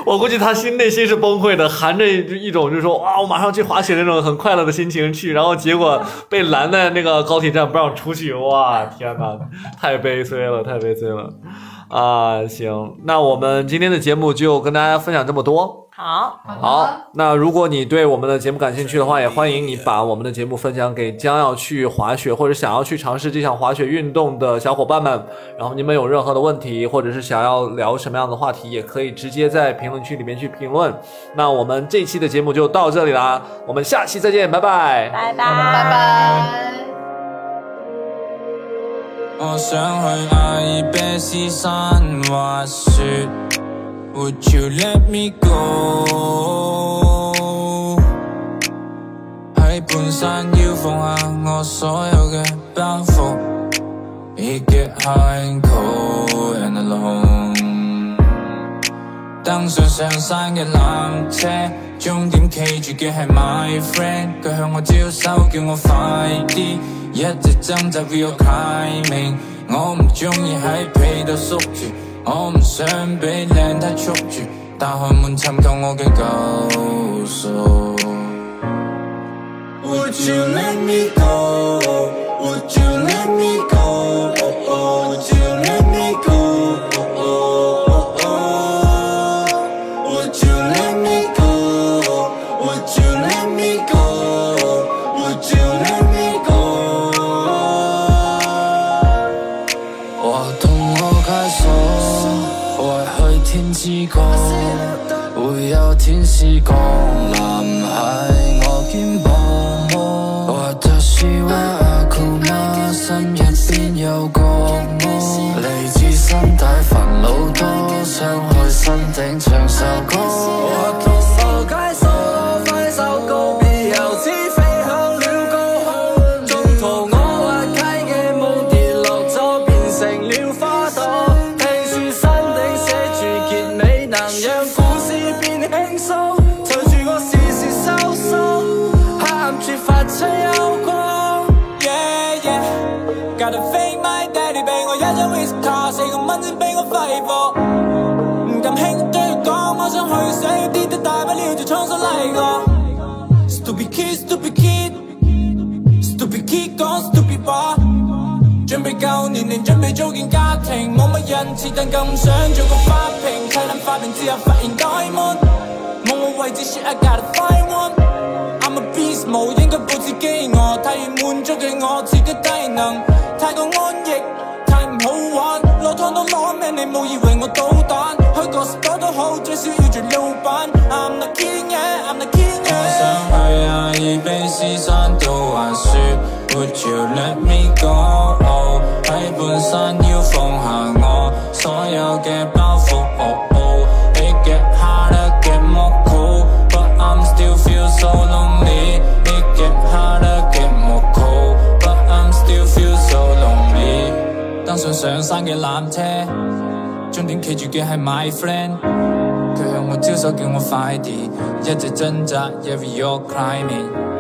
我估计他心内心是崩溃的，含着一种就是说哇，我马上去滑雪那种很快乐的心情去，然后结果被拦在那个高铁站不让出去，哇，天哪，太悲催了，太悲催了。啊，行，那我们今天的节目就跟大家分享这么多。好，好，那如果你对我们的节目感兴趣的话，也欢迎你把我们的节目分享给将要去滑雪或者想要去尝试这项滑雪运动的小伙伴们。然后你们有任何的问题，或者是想要聊什么样的话题，也可以直接在评论区里面去评论。那我们这期的节目就到这里啦，我们下期再见，拜拜。拜拜，拜拜。我想去阿尔卑斯山滑雪，Would you let me go？喺半山腰放下我所有嘅包袱，It get high and cold and alone。登上上山嘅纜車，終點企住嘅係 my friend，佢向我招手叫我快啲，一直掙扎 real timing。我唔中意喺被度縮住，我唔想俾靚太捉住，但寒門尋求我嘅救贖。Would you let me go? Would you let me go? Would you let 備夠年齡，準備組建家庭，冇乜人設，但更想做個花瓶，睇撚花瓶之後發現 diamond，冇我位置 shit I gotta find one。I'm a beast，無應該保持飢餓，太易滿足嘅我自己低能，太過安逸，太唔好玩，攞湯都攞命，你冇以為我搗蛋，開個 store 都好，最少要做老闆。I'm not kidding yeah，I'm not kidding yeah。我想去阿爾卑斯山度滑雪 ，Would you let me go？ 喺半山腰放下我所有嘅包袱。It get harder, get more cool, but I'm still feel so lonely. It get harder, get more cool, but I'm still feel so lonely. 登上上山嘅缆车，终点企住嘅系 my friend。佢向我招手叫我快啲，一直挣扎，every you're climbing。